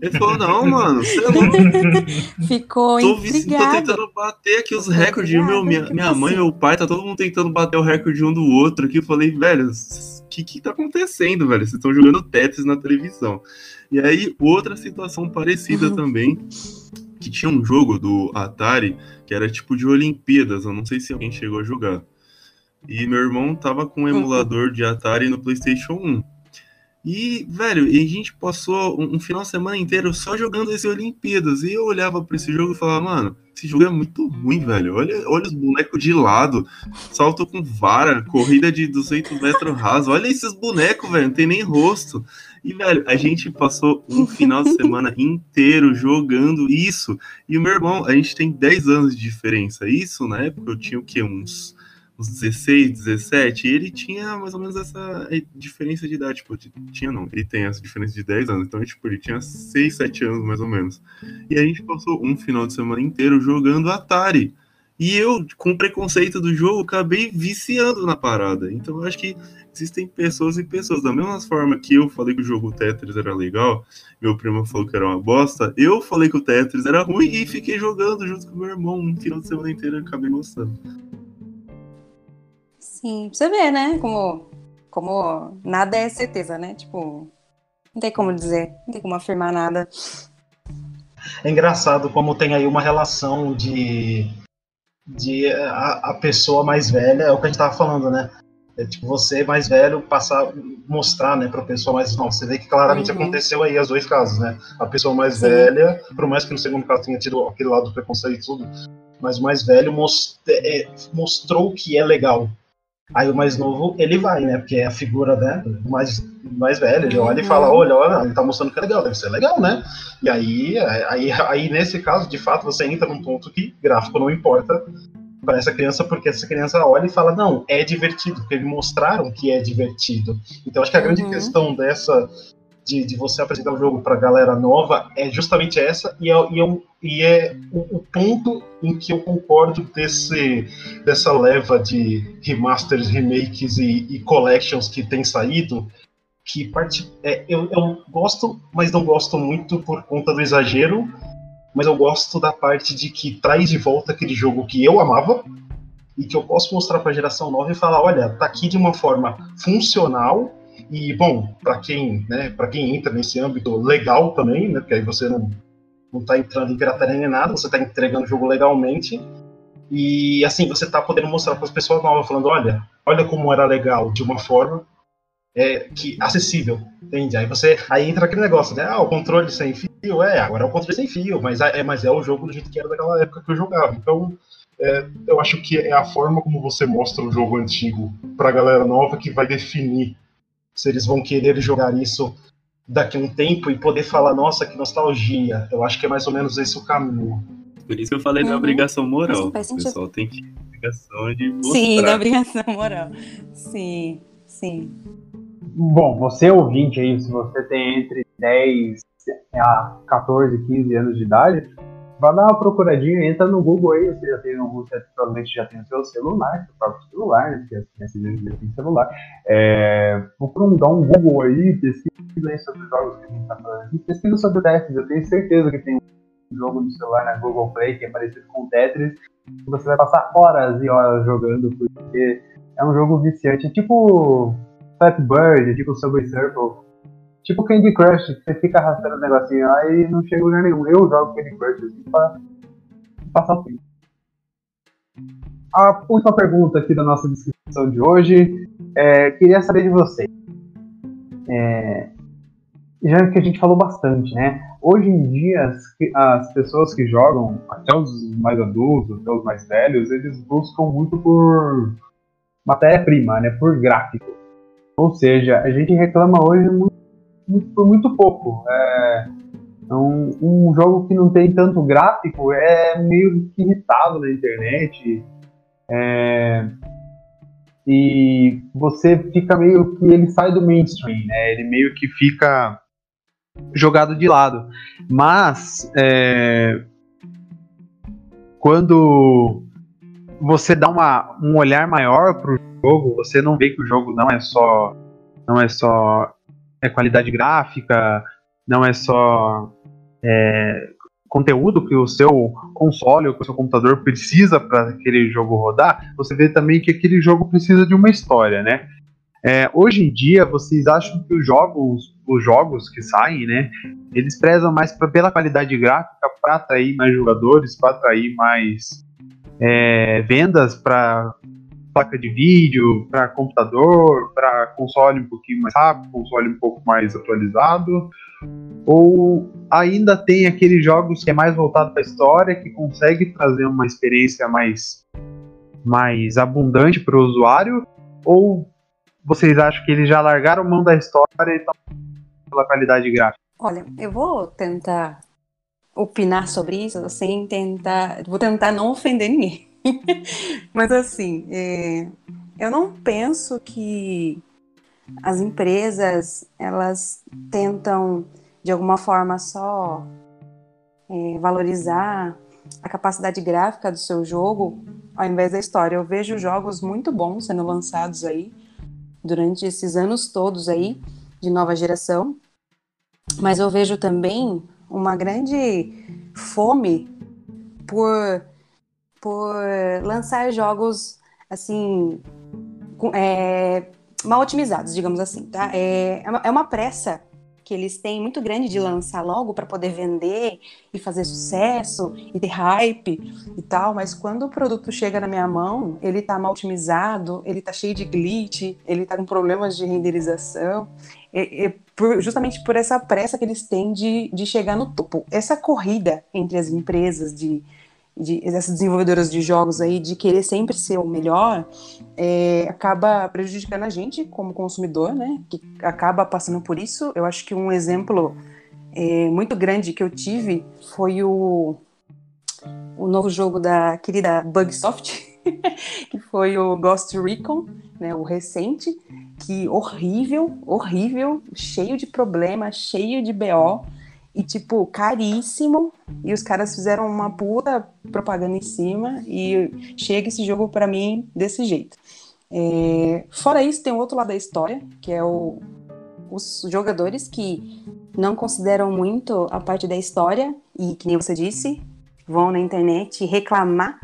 Ele falou, não, mano, você é louco. Ficou Tô, vici- tô intrigado. tentando bater aqui os recordes. Meu, minha, minha mãe, meu pai, tá todo mundo tentando bater o recorde um do outro aqui. Eu falei, velho, o que que tá acontecendo, velho? Vocês estão jogando Tetris na televisão. E aí, outra situação parecida Uhum. também, que tinha um jogo do Atari que era tipo de Olimpíadas. Eu não sei se alguém chegou a jogar. E meu irmão tava com um emulador de Atari no PlayStation 1. E, velho, a gente passou um, final de semana inteiro só jogando esse Olimpíadas. E eu olhava pra esse jogo e falava, mano, esse jogo é muito ruim, velho. Olha, olha os bonecos de lado, salto com vara, corrida de 200 metros raso. Olha esses bonecos, velho, não tem nem rosto. E, velho, a gente passou um final de semana inteiro jogando isso. E o meu irmão, a gente tem 10 anos de diferença. Isso, na época, eu tinha o quê? Uns uns 16, 17, e ele tinha mais ou menos essa diferença de idade, tipo, tinha não, ele tem essa diferença de 10 anos, então, tipo, ele tinha 6, 7 anos mais ou menos. E a gente passou um final de semana inteiro jogando Atari. E eu, com preconceito do jogo, acabei viciando na parada. Então, eu acho que existem pessoas e pessoas. Da mesma forma que eu falei que o jogo Tetris era legal, meu primo falou que era uma bosta, eu falei que o Tetris era ruim e fiquei jogando junto com meu irmão um final de semana inteiro e acabei gostando. Sim, pra você ver, né? Como, como nada é certeza, né? Tipo, não tem como dizer, não tem como afirmar nada. É engraçado como tem aí uma relação de, de a, a pessoa mais velha, é o que a gente tava falando, né? É tipo, você mais velho passar, mostrar, né, pra pessoa mais nova. Você vê que claramente Uhum. aconteceu aí os dois casos, né? A pessoa mais Sim. velha, por mais que no segundo caso tenha tido aquele lado do preconceito e tudo, mas o mais velho most- é, mostrou que é legal. Aí o mais novo, ele vai, né? Porque é a figura, né? Mais, mais velho, ele olha e fala, Uhum. olha, olha, ele tá mostrando que é legal, deve ser legal, né? E aí, aí, aí, nesse caso, de fato, você entra num ponto que gráfico não importa para essa criança, porque essa criança olha e fala, não, é divertido, porque eles mostraram que é divertido. Então acho que a grande Uhum. questão dessa de, de você apresentar o jogo para galera nova é justamente essa, e é, e é, e é o, o ponto em que eu concordo desse, dessa leva de remasters, remakes e, e collections que tem saído, que parte, é, eu, eu gosto, mas não gosto muito por conta do exagero, mas eu gosto da parte de que traz de volta aquele jogo que eu amava e que eu posso mostrar para a geração nova e falar, olha, tá aqui de uma forma funcional e bom, para quem, né, para quem entra nesse âmbito legal também, né, porque aí você não não tá entrando em pirataria nem nada, você tá entregando o jogo legalmente. E assim, você tá podendo mostrar para as pessoas novas falando, olha, olha como era legal de uma forma é, que acessível, entende? Aí você aí entra aquele negócio, né? Ah, o controle sem fio, é, agora é o controle sem fio, mas é, mas é o jogo do jeito que era daquela época que eu jogava. Então, é, eu acho que é a forma como você mostra o jogo antigo pra galera nova que vai definir se eles vão querer jogar isso daqui a um tempo e poder falar, nossa, que nostalgia. Eu acho que é mais ou menos esse o caminho. Por isso que eu falei da Uhum. obrigação moral. O pessoal tem que ter obrigação de mostrar. Sim, da obrigação moral. Sim, sim. Bom, você ouvinte aí, se você tem entre 10 a 14, 15 anos de idade, vai dar uma procuradinha, entra no Google aí, você já tem no Google, você provavelmente já tem o seu celular, seu próprio celular, né? Porque as crianças hoje em dia têm celular. É, procura um, dá um Google aí, pesquisa aí sobre os jogos que a gente tá falando aqui, pesquisa sobre Tetris, eu tenho certeza que tem um jogo no celular na Google Play que é parecido com o Tetris, você vai passar horas e horas jogando, porque é um jogo viciante, é tipo Flappy Bird, tipo Subway Surfer, tipo Candy Crush, você fica arrastando o negocinho lá e não chega lugar nenhum. Eu jogo Candy Crush assim pra passar o tempo. A última pergunta aqui da nossa discussão de hoje, é, queria saber de vocês. É, já que a gente falou bastante, né? Hoje em dia, as, as pessoas que jogam, até os mais adultos, até os mais velhos, eles buscam muito por matéria-prima, né? Por gráfico. Ou seja, a gente reclama hoje muito, muito- por muito pouco. É, um, um jogo que não tem tanto gráfico é meio que irritado na internet. É, e você fica meio que ele sai do mainstream, né? Ele meio que fica jogado de lado. Mas é, quando você dá uma, um olhar maior pro jogo, você não vê que o jogo não é só não é só é qualidade gráfica, não é só é, conteúdo que o seu console ou que o seu computador precisa para aquele jogo rodar, você vê também que aquele jogo precisa de uma história, né? É, hoje em dia, vocês acham que os jogos, os jogos que saem, né, eles prezam mais pra, pela qualidade gráfica para atrair mais jogadores, para atrair mais é, vendas para placa de vídeo, para computador, para console um pouquinho mais rápido, console um pouco mais atualizado, ou ainda tem aqueles jogos que é mais voltado para a história, que consegue trazer uma experiência mais mais abundante para o usuário, ou vocês acham que eles já largaram mão da história e estão pela qualidade gráfica? Olha, eu vou tentar opinar sobre isso, sem tentar. Vou tentar não ofender ninguém. Mas assim, é, eu não penso que as empresas elas tentam de alguma forma só é, valorizar a capacidade gráfica do seu jogo ao invés da história. Eu vejo jogos muito bons sendo lançados aí durante esses anos todos aí de nova geração, mas eu vejo também uma grande fome por por lançar jogos assim é, mal otimizados, digamos assim, tá? É, é uma- é uma pressa que eles têm muito grande de lançar logo para poder vender e fazer sucesso e ter hype e tal, mas quando o produto chega na minha mão, ele tá mal otimizado, ele tá cheio de glitch, ele tá com problemas de renderização, e, e por, justamente por essa pressa que eles têm de, de chegar no topo. Essa corrida entre as empresas de de, dessas desenvolvedoras de jogos aí de querer sempre ser o melhor, é, acaba prejudicando a gente como consumidor, né? Que acaba passando por isso. Eu acho que um exemplo é, muito grande que eu tive foi o, o novo jogo da querida Bugsoft, que foi o Ghost Recon, né? O recente, que horrível, horrível, cheio de problemas, cheio de BO e, tipo, caríssimo. E os caras fizeram uma puta propaganda em cima. E chega esse jogo para mim desse jeito. É... Fora isso, tem outro lado da história, que é o... os jogadores que não consideram muito a parte da história. E, que nem você disse, vão na internet reclamar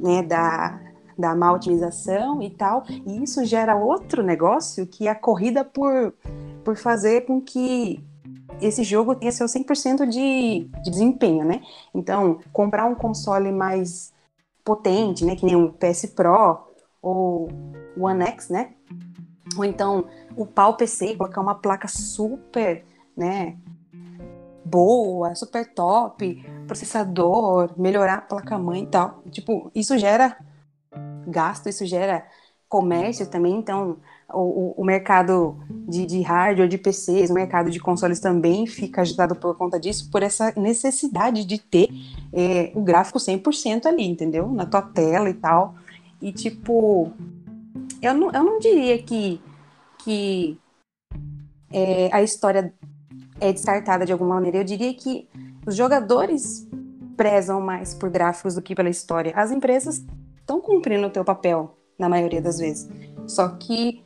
né, da, da má otimização e tal. E isso gera outro negócio que é a corrida por, por fazer com que esse jogo tenha seu 100% de, de desempenho, né? Então, comprar um console mais potente, né, que nem o PS Pro ou o One X, né? Ou então upar o PC, colocar uma placa super, né, boa, super top, processador, melhorar a placa-mãe e tal. Tipo, isso gera gasto, isso gera comércio também, então o, o mercado de, de hardware, de PCs, o mercado de consoles também fica agitado por conta disso, por essa necessidade de ter é, o gráfico 100% ali, entendeu? Na tua tela e tal. E, tipo, eu não, eu não diria que, que é, a história é descartada de alguma maneira. Eu diria que os jogadores prezam mais por gráficos do que pela história. As empresas estão cumprindo o teu papel, na maioria das vezes. Só que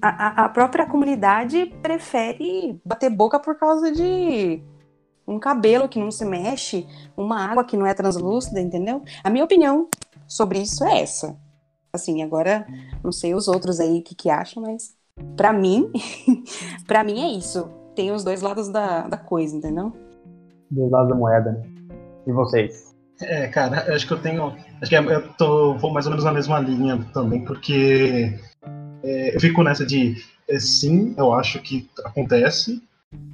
a, a própria comunidade prefere bater boca por causa de um cabelo que não se mexe, uma água que não é translúcida, entendeu? A minha opinião sobre isso é essa. Assim, agora não sei os outros aí o que, que acham, mas para mim, para mim é isso. Tem os dois lados da, da coisa, entendeu? Dois lados da moeda, né? E vocês? É, cara, acho que eu tenho. Acho que eu tô, vou mais ou menos na mesma linha também, porque é, eu fico nessa de é, sim, eu acho que acontece,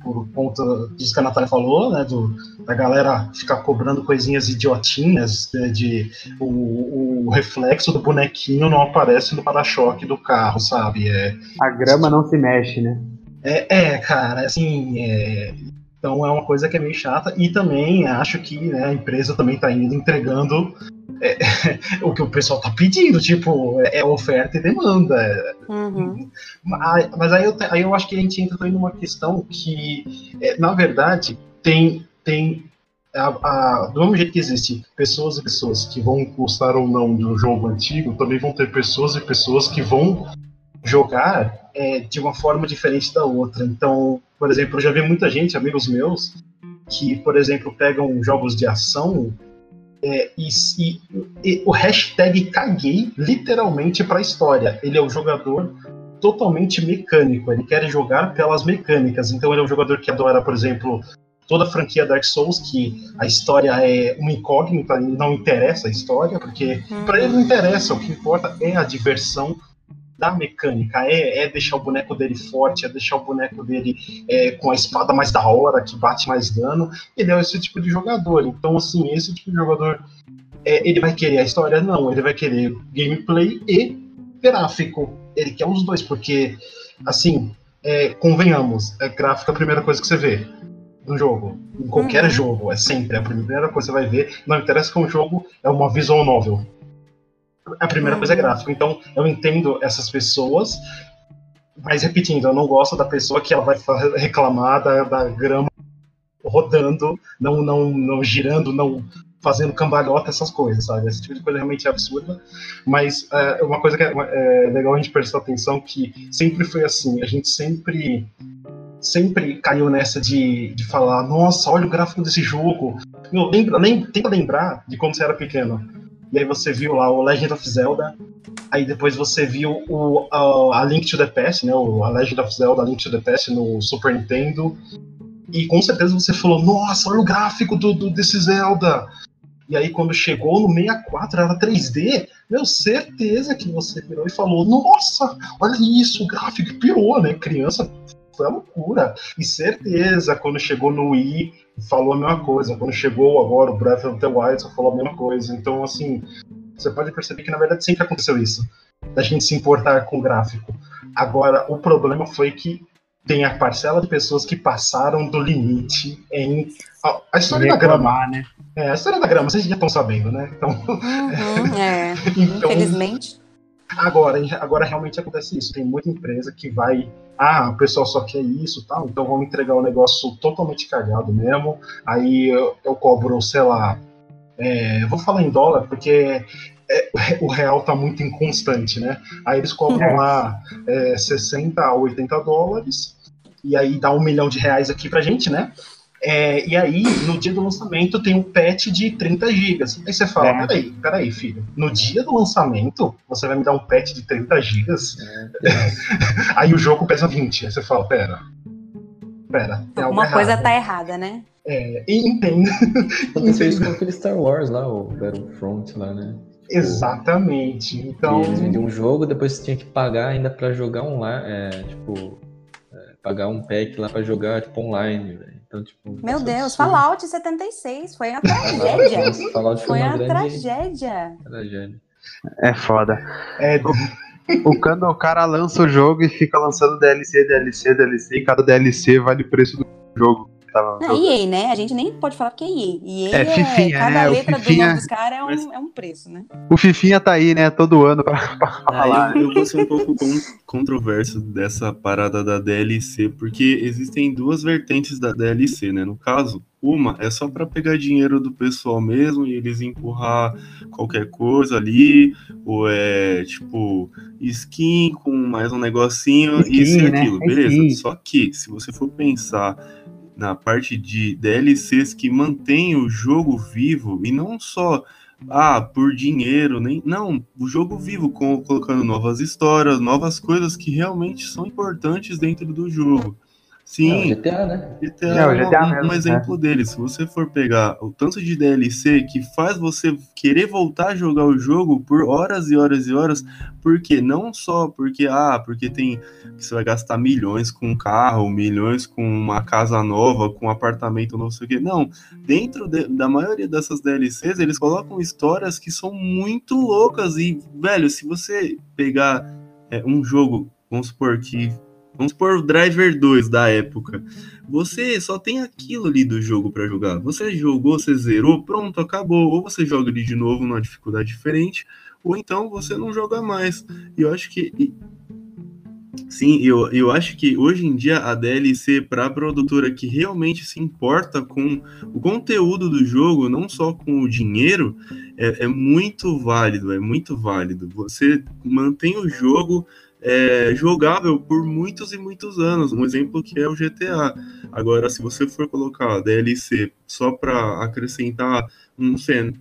por conta disso que a Natália falou, né, do, da galera ficar cobrando coisinhas idiotinhas, né, de o, o, reflexo do bonequinho não aparece no para-choque do carro, sabe? É, a grama não se mexe, né? É, é cara, assim, é, então é uma coisa que é meio chata e também acho que né, a empresa também está indo entregando é, o que o pessoal tá pedindo, tipo, é, oferta e demanda. Uhum. Mas aí eu, aí eu acho que a gente entra também numa questão que, é, na verdade, tem, tem a, a, do mesmo jeito que existe pessoas e pessoas que vão gostar ou não de um jogo antigo, também vão ter pessoas e pessoas que vão jogar é, de uma forma diferente da outra. Então, por exemplo, eu já vi muita gente, amigos meus, que, por exemplo, pegam jogos de ação é, e, e, e, o hashtag caguei literalmente para a história. Ele é o jogador totalmente mecânico. Ele quer jogar pelas mecânicas. Então ele é um jogador que adora, por exemplo, toda a franquia Dark Souls, que a história é uma incógnita, não interessa a história, porque para ele não interessa. O que importa é a diversão da mecânica, é, é, deixar o boneco dele forte, é deixar o boneco dele é, com a espada mais da hora, que bate mais dano. Ele é esse tipo de jogador. Então, assim, esse tipo de jogador, é, ele vai querer a história? Não, ele vai querer gameplay e gráfico. Ele quer os dois, porque, assim, é, convenhamos, é gráfico é a primeira coisa que você vê no jogo. Em qualquer uhum. jogo, é sempre a primeira coisa que você vai ver. Não interessa que um jogo é uma visual novel a primeira coisa é gráfico. Então, eu entendo essas pessoas, mas repetindo, eu não gosto da pessoa que ela vai reclamar da, da grama rodando, não, não, não girando, não fazendo cambalhota, essas coisas, sabe? Esse tipo de coisa realmente é absurda. Mas é uma coisa que é, é legal a gente prestar atenção que sempre foi assim, a gente sempre sempre caiu nessa de, de falar, nossa, olha o gráfico desse jogo. Meu, lembra, nem, tenta lembrar de quando você era pequeno e aí você viu lá o Legend of Zelda, aí depois você viu o, a, a Link to the Past, né? O, a Legend of Zelda, a Link to the Past no Super Nintendo. E com certeza você falou, nossa, olha o gráfico do, do desse Zelda. E aí quando chegou no 64 era 3D, meu, certeza que você virou e falou, nossa, olha isso, o gráfico pirou, né? Criança foi a loucura. E certeza, quando chegou no Wii, falou a mesma coisa. Quando chegou agora o Breath of the Wild, só falou a mesma coisa. Então, assim, você pode perceber que na verdade sempre aconteceu isso. Da gente se importar com o gráfico. Agora, o problema foi que tem a parcela de pessoas que passaram do limite em. A, a história da grama. né? É, a história da grama, vocês já estão sabendo, né? Então, Uhum, é. Então- Infelizmente. Agora, agora realmente acontece isso. Tem muita empresa que vai. Ah, o pessoal só quer isso tal, então vamos entregar o negócio totalmente cagado mesmo. Aí eu, eu cobro, sei lá. é, vou falar em dólar, porque é, o real tá muito inconstante, né? Aí eles cobram lá é, 60 a 80 dólares, e aí dá um milhão de reais aqui pra gente, né? É, e aí, no dia do lançamento, tem um patch de 30 gigas. Aí você fala, É. peraí, peraí, filho. No dia do lançamento, você vai me dar um patch de 30 gigas? aí o jogo pesa 20. Aí você fala, pera. Pera, tem algo Alguma coisa errado. tá errada, né? É, e entendo. Aconteceu isso com aquele Star Wars lá, o Battlefront lá, né? Exatamente. Que Então, eles vendiam um jogo, depois você tinha que pagar ainda pra jogar online, é, tipo, é, pagar um pack lá pra jogar, tipo, online, velho. Então, tipo... Meu Deus, absurdo. Fallout 76 foi a tragédia. Fallout, Fallout foi, Foi uma tragédia. tragédia. É foda. é, O quando o cara lança o jogo e fica lançando DLC, DLC, DLC, e cada DLC vale o preço do jogo. Tava Não, EA, né? A gente nem pode falar que é EA. EA É, fifinha, cada né? Letra fifinha- do nome dos caras é, um, Mas- é um preço, né? O Fifinha tá aí, né? Todo ano pra, pra falar. Ah, eu, eu vou ser um pouco con- controverso dessa parada da DLC, porque existem duas vertentes da DLC, né? No caso, uma é só para pegar dinheiro do pessoal mesmo e eles empurrar qualquer coisa ali, ou é tipo skin com mais um negocinho, Skin, isso e né? aquilo, É beleza. skin. Só que, se você for pensar na parte de DLCs que mantém o jogo vivo e não só ah, por dinheiro, nem não, o jogo vivo com, colocando novas histórias, novas coisas que realmente são importantes dentro do jogo. Sim, GTA, né? GTA É, o é GTA um, mesmo, um exemplo dele. Se você for pegar o tanto de DLC que faz você querer voltar a jogar o jogo por horas e horas e horas, porque não só porque ah, porque tem que você vai gastar milhões com um carro, milhões com uma casa nova, com um apartamento não sei o quê. Não, dentro de- da maioria dessas DLCs, eles colocam histórias que são muito loucas e, velho, se você pegar é, um jogo, vamos supor que Vamos supor o Driver 2 da época. Você só tem aquilo ali do jogo pra jogar. Você jogou, você zerou, pronto, acabou. Ou você joga ele de novo numa dificuldade diferente, ou então você não joga mais. E eu acho que. Sim, eu, eu acho que hoje em dia a DLC para a produtora que realmente se importa com o conteúdo do jogo, não só com o dinheiro, é, é muito válido, é muito válido. Você mantém o jogo é, jogável por muitos e muitos anos. Um exemplo que é o GTA. Agora, se você for colocar DLC só para acrescentar um cen-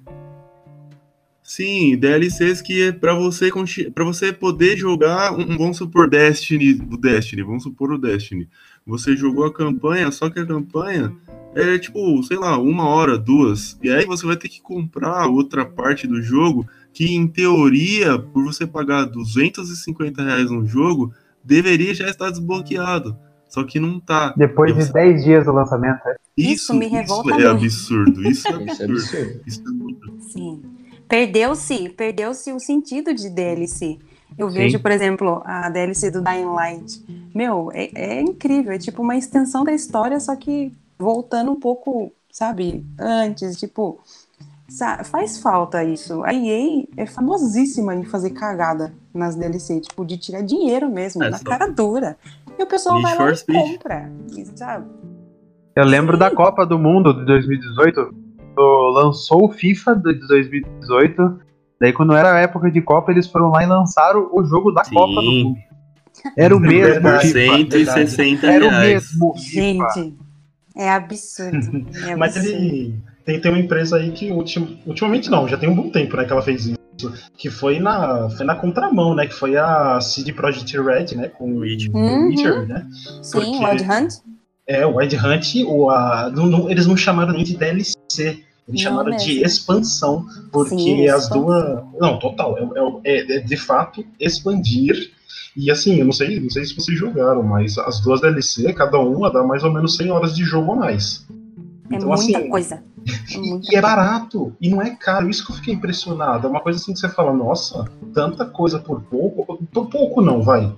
Sim, DLCs que é para você para você poder jogar um, vamos supor Destiny, o Destiny, vamos supor o Destiny. Você jogou a campanha, só que a campanha é tipo, sei lá, uma hora, duas. E aí você vai ter que comprar outra parte do jogo que, em teoria, por você pagar 250 reais no jogo, deveria já estar desbloqueado. Só que não tá. Depois Eu- de 10 dias do lançamento. é. Isso me revolta é muito. absurdo. Isso é Isso é absurdo. absurdo. Isso é muito Sim. Perdeu-se, perdeu-se o sentido de DLC. Eu Sim. vejo, por exemplo, a DLC do Dying Light. Meu, é, é incrível, é tipo uma extensão da história, só que voltando um pouco, sabe, antes, tipo, faz falta isso. A EA é famosíssima em fazer cagada nas DLC, tipo, de tirar dinheiro mesmo, É, na só- cara dura. E o pessoal Need vai lá e Speed. compra, e, sabe? Eu lembro da Copa do Mundo de 2018. do- Lançou o FIFA de 2018. Daí, quando era a época de Copa, eles foram lá e lançaram o jogo da Sim. Copa do Mundo. Era o mesmo. FIFA. 160 Era o mesmo FIFA. Gente, é absurdo. É Mas absurdo. Tem, tem uma empresa aí que ultim, ultimamente não, já tem um bom tempo, né, que ela fez isso. Que foi na, foi na contramão, né? Que foi a CD Projekt Red, né? Com o Witcher. Uhum. Witcher, né? Sim, Porque- Wild Hunt. É, o Wild Hunt, o, a, não- não- eles não chamaram nem de DLC, eles Não chamaram de expansão, porque Sim, as expansão. duas. Não, total, é, é- é de fato expandir. E assim, eu não sei, não sei se vocês jogaram, mas as duas DLC, cada uma dá mais ou menos 100 horas de jogo a mais. É Então, muita assim, coisa. É E é barato, e não é caro, isso que eu fiquei impressionado. É uma coisa assim que você fala, nossa, tanta coisa por pouco. Por pouco não, vai.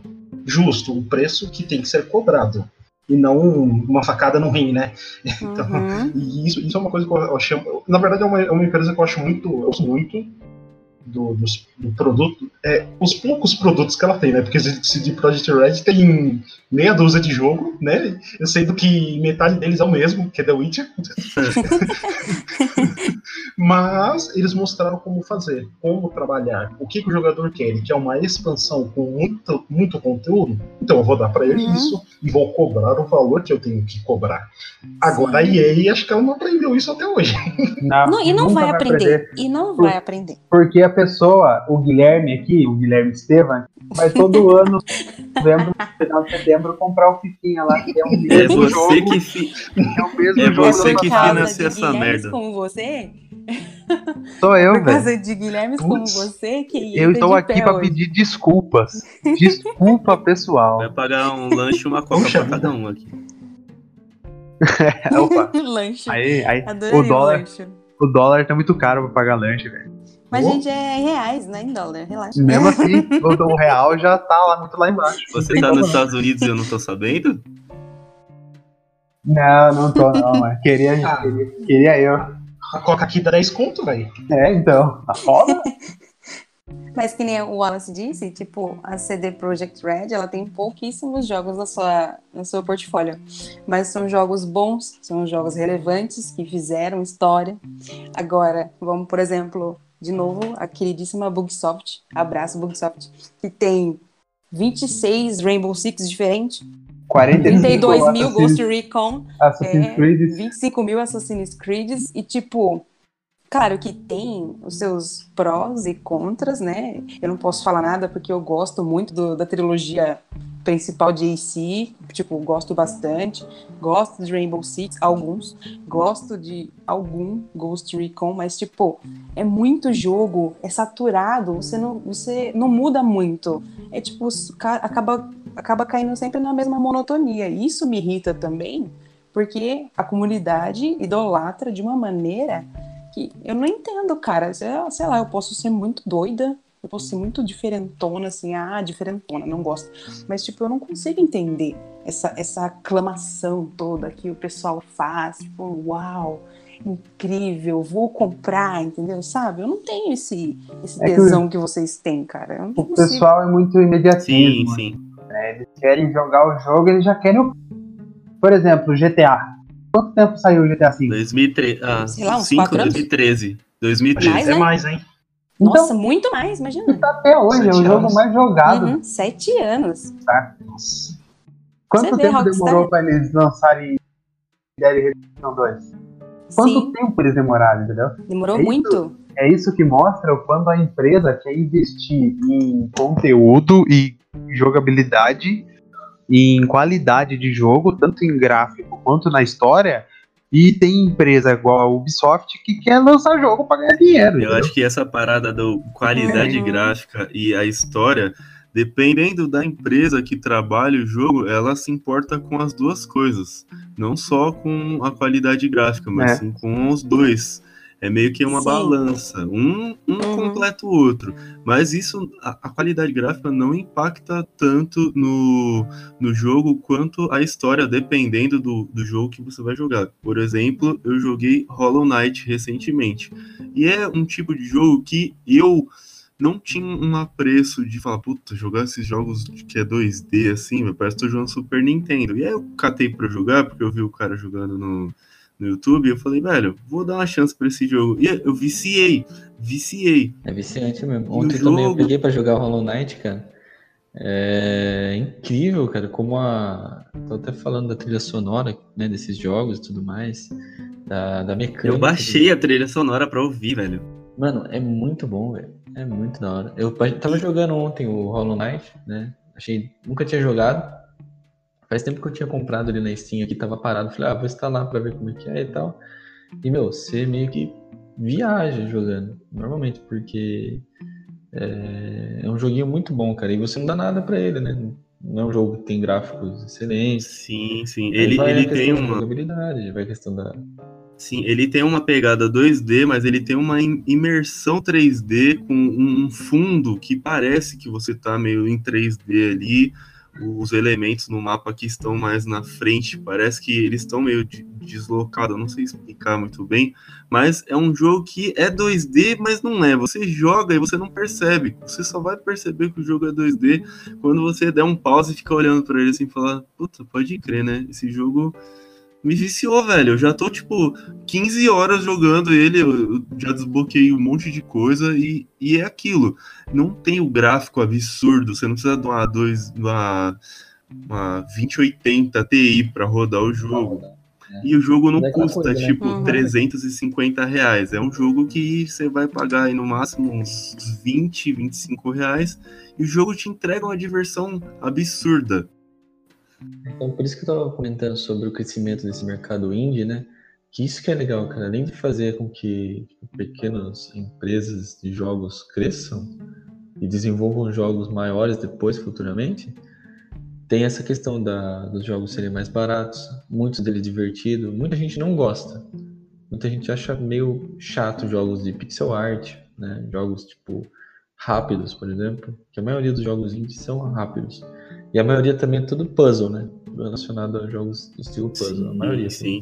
Justo, o preço que tem que ser cobrado. E não uma facada no rim, né? Então, Uhum. E isso, isso é uma coisa que eu achei. Na verdade, é uma, é uma empresa que eu acho muito. Eu gosto muito do, dos- do produto. É, os poucos produtos que ela tem, né? Porque esse CD Projekt Red tem meia dúzia de jogo, né? Sendo que metade deles é o mesmo, que é The Witcher. Mas eles mostraram como fazer, como trabalhar, o que, que o jogador quer. Ele quer uma expansão com muito, muito conteúdo, então eu vou dar pra ele Uhum. isso e vou cobrar o valor que eu tenho que cobrar. Agora Sim. a EA acho que ela não aprendeu isso até hoje. Não, e não nunca vai aprender. E não vai aprender. Porque a pessoa, o Guilherme aqui, o Guilherme Estevam, vai todo ano, novembro, final de setembro, comprar o Fifinha lá, que é um É mesmo você jogo. que fi... É o mesmo é jogo. você que financia essa merda. como você, Sou eu, por velho. causa de Guilhermes como você, que Eu entra estou aqui hoje. pedir desculpas. Desculpa, pessoal. Vai pagar um lanche e uma coca Puxa pra cada um aqui. Opa. lanche. Aí, aí, Adorei o dólar, lanche. o dólar tá muito caro pra pagar lanche, velho. Mas, Oh. gente, é em reais, não é em dólar. Relaxa. Mesmo assim, o, real já tá lá muito lá embaixo. Você tá nos. Estados Unidos e eu não tô sabendo? Não, não tô não, mas queria, Ah. queria, queria eu. A Coca aqui dá 10 conto, velho. É, então, tá foda. Mas que nem o Wallace disse, tipo, a CD Projekt Red, ela tem pouquíssimos jogos na sua, no seu portfólio. Mas são jogos bons, são jogos relevantes, que fizeram história. Agora, vamos, por exemplo, de novo, a queridíssima Bugsoft, abraço Bugsoft, que tem 26 Rainbow Six diferentes, 45 32 mil Ghost Recon, Assassin's é, Creed. 25 mil Assassin's Creed e tipo, claro que tem os seus prós e contras, né? Eu não posso falar nada porque eu gosto muito do- da trilogia principal de AC, tipo, gosto bastante. Gosto de Rainbow Six, alguns. Gosto de algum Ghost Recon, mas tipo, é muito jogo, é saturado, você não, você não muda muito. É tipo, ca- acaba, acaba caindo sempre na mesma monotonia. E Isso me irrita também, porque a comunidade idolatra de uma maneira que eu não entendo, cara. Sei lá, eu posso ser muito doida, eu posso ser muito diferentona, assim, ah, diferentona, não gosto. Mas, tipo, eu não consigo entender essa, essa aclamação toda que o pessoal faz. Tipo, uau, incrível, vou comprar, entendeu? Sabe? Eu não tenho esse, esse É que tesão que vocês têm, cara. O pessoal é muito Sim, imediatismo. sim. né? Eles querem jogar o jogo, eles já querem o. Por exemplo, GTA. Quanto tempo saiu o GTA V? 2013. Ah, Sei lá, uns 5, quatro anos? 2013. Acho 2013. Mais, que é né? mais, hein? Nossa, Então, muito mais, imagina. tá até hoje, é o jogo anos. mais jogado. Uhum, sete anos. Nossa. Quanto Você tempo demorou pra eles lançarem Dead Redemption 2? Quanto Sim, tempo eles demoraram, entendeu? demorou É isso. muito. É isso que mostra o quando a empresa quer investir em conteúdo e jogabilidade, e em qualidade de jogo, tanto em gráfico quanto na história. E tem empresa igual a Ubisoft que quer lançar jogo pra ganhar dinheiro. Eu entendeu? acho que essa parada da qualidade Uhum. gráfica e a história, dependendo da empresa que trabalha o jogo, ela se importa com as duas coisas. Não só com a qualidade gráfica, mas É. sim com os dois. É meio que uma Sim. balança. Um, um Uhum. completa o outro. Mas isso, a, a qualidade gráfica não impacta tanto no, no jogo quanto a história, dependendo do, do jogo que você vai jogar. Por exemplo, eu joguei Hollow Knight recentemente. E é um tipo de jogo que eu não tinha um apreço de falar, puta, jogar esses jogos que é 2D assim, meu, parece que tô jogando Super Nintendo. E aí eu catei pra jogar, porque eu vi o cara jogando no, no YouTube, eu falei, velho, vou dar uma chance pra esse jogo. E eu viciei, viciei. É viciante mesmo. Ontem também eu jogo? peguei pra jogar Hollow Knight, cara. É incrível, cara, como a. Tô até falando da trilha sonora, né, desses jogos e tudo mais. da, da mecânica. Eu baixei a trilha sonora pra ouvir, velho. Mano, é muito bom, velho. É muito da hora. Eu tava jogando ontem o Hollow Knight, né? Achei. Nunca tinha jogado. Faz tempo que eu tinha comprado ali na Steam aqui, tava parado. Falei, ah, vou instalar pra ver como é que é e tal. E, meu, você meio que viaja jogando, normalmente, porque é, é um joguinho muito bom, cara. E você não dá nada pra ele, né? Não é um jogo que tem gráficos excelentes. Sim, sim. Ele, ele tem uma. Jogabilidade, vai a questão da. Sim, ele tem uma pegada 2D, mas ele tem uma imersão 3D com um fundo que parece que você tá meio em 3D ali os elementos no mapa que estão mais na frente, parece que eles estão meio de, deslocados, não sei explicar muito bem, mas é um jogo que é 2D, mas não é. Você joga e você não percebe. Você só vai perceber que o jogo é 2D quando você der um pause e fica olhando para ele assim e falar, puta, pode crer, né? Esse jogo me viciou, velho. Eu já tô, tipo, 15 horas jogando ele, eu já desbloqueei um monte de coisa e, e é aquilo. Não tem o gráfico absurdo, você não precisa de uma, dois, uma, uma 2080 Ti para rodar o jogo. E o jogo não custa, coisa, né? tipo, uhum. 350 reais. É um jogo que você vai pagar aí no máximo uns 20, 25 reais. E o jogo te entrega uma diversão absurda. Então, por isso que eu estava comentando sobre o crescimento desse mercado indie, né? Que isso que é legal, cara. Além de fazer com que pequenas empresas de jogos cresçam e desenvolvam jogos maiores depois, futuramente, tem essa questão da, dos jogos serem mais baratos, muitos deles divertidos. Muita gente não gosta. Muita gente acha meio chato jogos de pixel art, né? Jogos tipo rápidos, por exemplo. Que a maioria dos jogos indie são rápidos. E a maioria também é tudo puzzle, né? Relacionado a jogos do estilo puzzle. Sim, a maioria. Sim.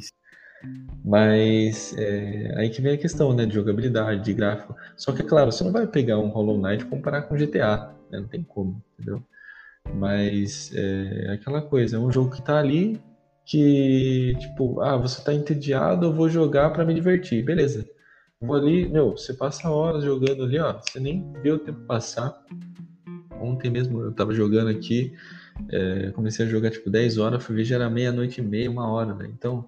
Mas é, aí que vem a questão, né? De jogabilidade, de gráfico. Só que, é claro, você não vai pegar um Hollow Knight e comparar com GTA. Né? Não tem como, entendeu? Mas é aquela coisa, é um jogo que tá ali que, tipo, ah, você tá entediado, eu vou jogar para me divertir. Beleza. Vou ali, meu, você passa horas jogando ali, ó. Você nem vê o tempo passar. Ontem mesmo eu tava jogando aqui, é, comecei a jogar tipo 10 horas, fui ver já era meia-noite e meia, uma hora, né? Então,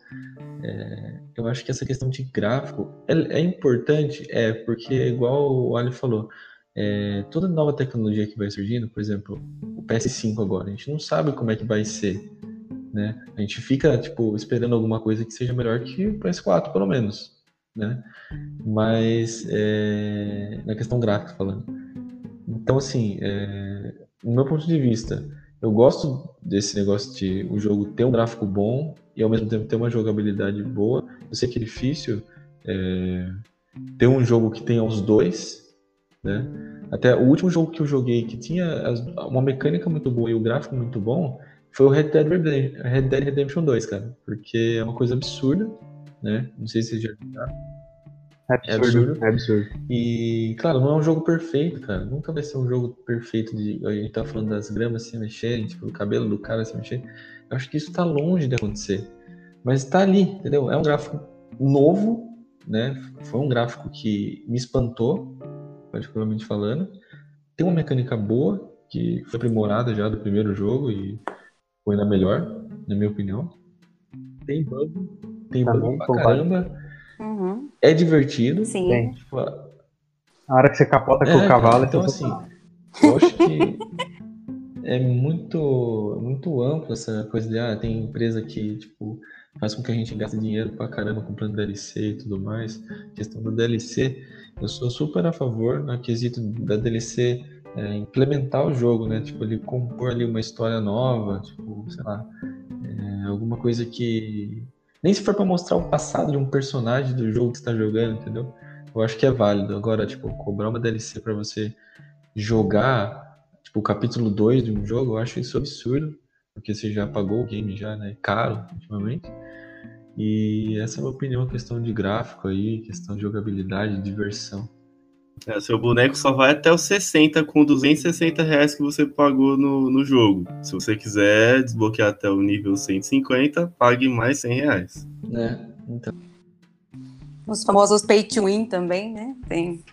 é, eu acho que essa questão de gráfico é, é importante, é, porque igual o Ali falou, é, toda nova tecnologia que vai surgindo, por exemplo, o PS5 agora, a gente não sabe como é que vai ser, né? A gente fica, tipo, esperando alguma coisa que seja melhor que o PS4, pelo menos, né? Mas, é, na questão gráfica falando. Então, assim, é, no meu ponto de vista, eu gosto desse negócio de o jogo ter um gráfico bom e ao mesmo tempo ter uma jogabilidade boa. Eu sei que é difícil é, ter um jogo que tenha os dois, né? Até o último jogo que eu joguei que tinha uma mecânica muito boa e o gráfico muito bom foi o Red Dead Redemption, Red Dead Redemption 2, cara. Porque é uma coisa absurda, né? Não sei se vocês já jogaram. É absurdo, é absurdo. É absurdo. E, claro, não é um jogo perfeito, cara. Nunca vai ser um jogo perfeito de. A gente tá falando das gramas se mexerem, tipo, o cabelo do cara se mexer. Eu acho que isso tá longe de acontecer. Mas tá ali, entendeu? É um gráfico novo, né? Foi um gráfico que me espantou, particularmente falando. Tem uma mecânica boa, que foi aprimorada já do primeiro jogo e foi ainda melhor, na minha opinião. Tem bug, tem tá bug pra caramba. Uhum. É divertido. Sim. Bem, tipo, a hora que você capota com é, o cavalo, então assim, eu acho que é muito, muito amplo essa coisa de ah, tem empresa que tipo faz com que a gente gaste dinheiro pra caramba comprando DLC e tudo mais. A questão do DLC, eu sou super a favor no quesito da DLC é, implementar o jogo, né? Tipo, ele compor ali uma história nova, tipo, sei lá, é, alguma coisa que nem se for para mostrar o passado de um personagem do jogo que está jogando, entendeu? Eu acho que é válido. Agora, tipo, cobrar uma DLC para você jogar, tipo, o capítulo 2 de um jogo, eu acho isso absurdo, porque você já pagou o game já, né? Caro, ultimamente. E essa é a minha opinião, questão de gráfico aí, questão de jogabilidade, diversão. É, seu boneco só vai até os 60 com 260 reais que você pagou no, no jogo. Se você quiser desbloquear até o nível 150, pague mais 100 reais. É, então. Os famosos pay to win também, né? Tem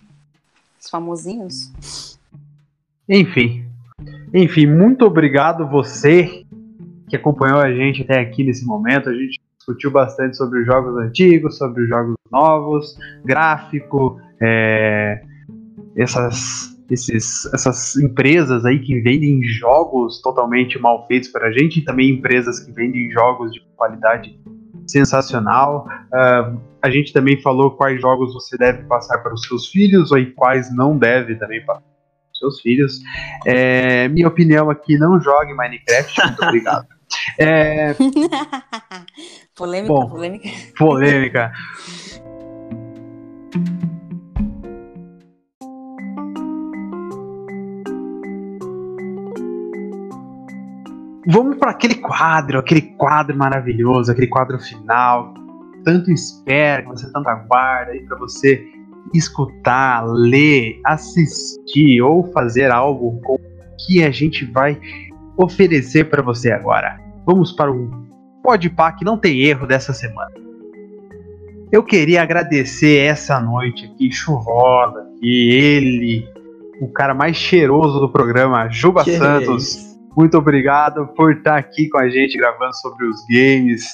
os famosinhos. Enfim. Enfim, muito obrigado você que acompanhou a gente até aqui nesse momento. A gente discutiu bastante sobre os jogos antigos, sobre os jogos novos, gráfico, é, essas, esses, essas empresas aí que vendem jogos totalmente mal feitos para a gente, e também empresas que vendem jogos de qualidade sensacional. Uh, a gente também falou quais jogos você deve passar para os seus filhos ou quais não deve também passar para os seus filhos. É, minha opinião aqui, não jogue Minecraft, muito obrigado. É... polêmica, Bom, polêmica. Polêmica. Vamos para aquele quadro, aquele quadro maravilhoso, aquele quadro final. Tanto espera, que você tanto aguarda aí para você escutar, ler, assistir ou fazer algo com o que a gente vai oferecer para você agora. Vamos para o Podpah que não tem erro dessa semana. Eu queria agradecer essa noite aqui, chuvosa, que ele, o cara mais cheiroso do programa, Juba Que Santos. isso? Muito obrigado por estar aqui com a gente gravando sobre os games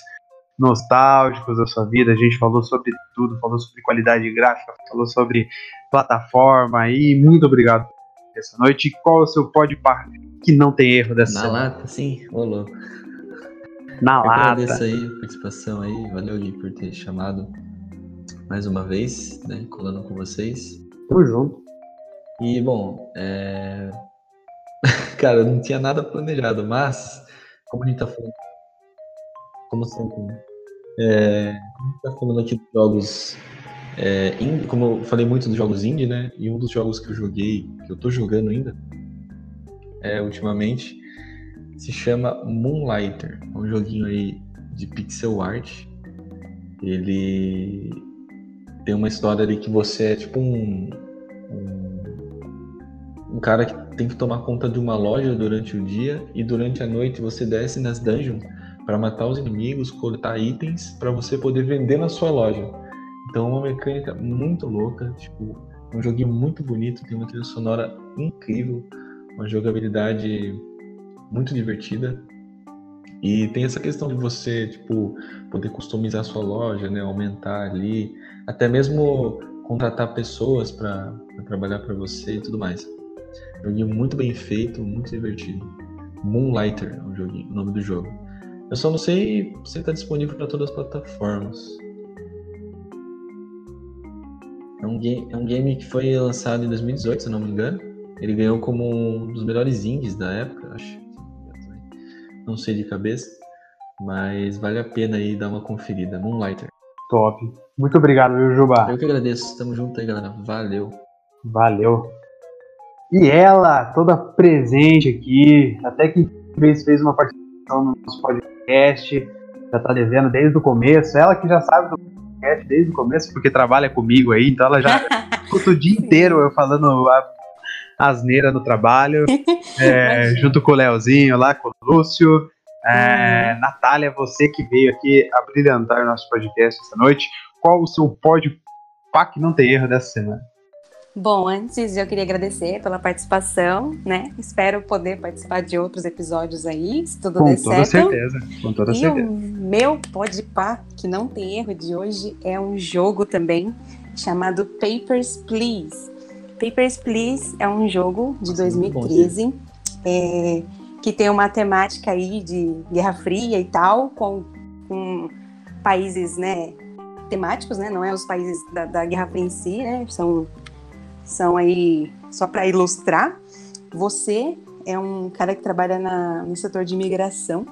nostálgicos da sua vida. A gente falou sobre tudo, falou sobre qualidade gráfica, falou sobre plataforma e muito obrigado por essa noite. E Qual é o seu Podpah que não tem erro dessa Na semana? lata, sim, ô louco. Na Eu lata. agradeço aí a participação aí, valeu Gui por ter chamado mais uma vez, né, colando com vocês. Tamo junto. E bom, é... cara, não tinha nada planejado, mas como a gente tá falando, como sempre, né? é... como a gente tá falando aqui dos jogos, é, indie, como eu falei muito dos jogos indie, né? E um dos jogos que eu joguei, que eu tô jogando ainda, é, ultimamente, se chama Moonlighter. É um joguinho aí de pixel art. Ele tem uma história ali que você é tipo um, um, cara que tem que tomar conta de uma loja durante o dia e durante a noite você desce nas dungeons para matar os inimigos, coletar itens para você poder vender na sua loja. Então é uma mecânica muito louca, tipo, é um joguinho muito bonito, tem uma trilha sonora incrível, uma jogabilidade muito divertida. E tem essa questão de você, tipo, poder customizar sua loja, né, aumentar ali, até mesmo contratar pessoas para trabalhar para você e tudo mais. Joguinho muito bem feito, muito divertido. Moonlighter é o, joguinho, o nome do jogo. Eu só não sei se está disponível para todas as plataformas. É um, game, é um game que foi lançado em 2018, se não me engano. Ele ganhou como um dos melhores indies da época, acho. Não sei de cabeça, mas vale a pena aí dar uma conferida. Moonlighter. Top. Muito obrigado, viu, Juba? Eu que agradeço. Tamo junto aí, galera. Valeu. Valeu. E ela, toda presente aqui, até que fez, fez uma participação no nosso podcast, já tá devendo desde o começo. Ela que já sabe do podcast desde o começo, porque trabalha comigo aí, então ela já escuta o dia inteiro eu falando a asneira no trabalho, é, junto com o Leozinho lá, com o Lúcio. É, Natália, você que veio aqui a brilhantar o nosso podcast essa noite, qual o seu pódio pá que não tem erro dessa semana? Bom, antes eu queria agradecer pela participação, né? Espero poder participar de outros episódios aí, se tudo Com der toda certo. certeza, com toda E certeza. o meu podpah, que não tem erro de hoje, é um jogo também chamado Papers, Please. Papers, Please é um jogo de Nossa, muito bom 2013 é, que tem uma temática aí de Guerra Fria e tal, com, com países, né, temáticos, né? Não é os países da, da Guerra Fria em si, né? São, são aí só para ilustrar. Você é um cara que trabalha na, no setor de imigração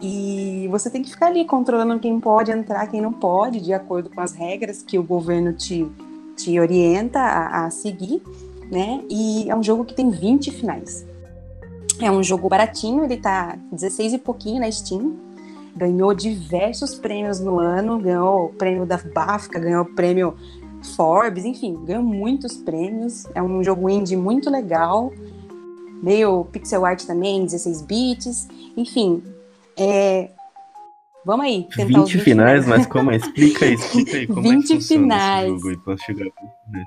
e você tem que ficar ali controlando quem pode entrar, quem não pode, de acordo com as regras que o governo te, te orienta a, a seguir, né? E é um jogo que tem 20 finais. É um jogo baratinho, ele tá 16 e pouquinho na Steam. Ganhou diversos prêmios no ano, ganhou o prêmio da BAFTA, ganhou o prêmio Forbes, enfim, ganhou muitos prêmios. É um jogo indie muito legal, meio pixel art também, 16 bits, enfim. É... Vamos aí, tentar 20 os 20 finais, mas como é? Explica aí, explica aí como é 20 que funciona finais. esse jogo pra chegar. né?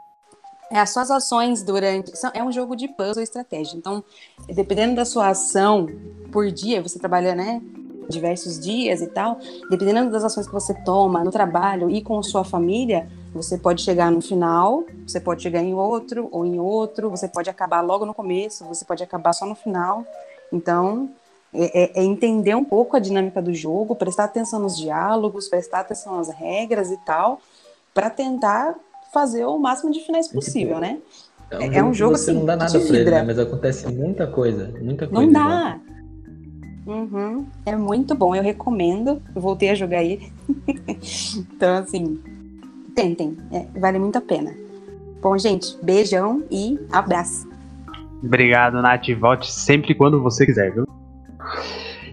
É, as suas ações durante. são- É um jogo de puzzle e estratégia. Então, dependendo da sua ação por dia, você trabalha, né? Diversos dias e tal, dependendo das ações que você toma no trabalho e com sua família, você pode chegar no final, você pode chegar em outro ou em outro, você pode acabar logo no começo, você pode acabar só no final. Então, é, é, é entender um pouco a dinâmica do jogo, prestar atenção nos diálogos, prestar atenção nas regras e tal, para tentar fazer o máximo de finais possível, né? É um, é um jogo você assim, não dá nada pra ele, né? Mas acontece muita coisa, muita coisa. Não dá. Uhum. É muito bom, eu recomendo. Eu voltei a jogar ele. então, assim, tentem, é, vale muito a pena. Bom, gente, beijão e abraço. Obrigado, Nath. Volte sempre quando você quiser, viu?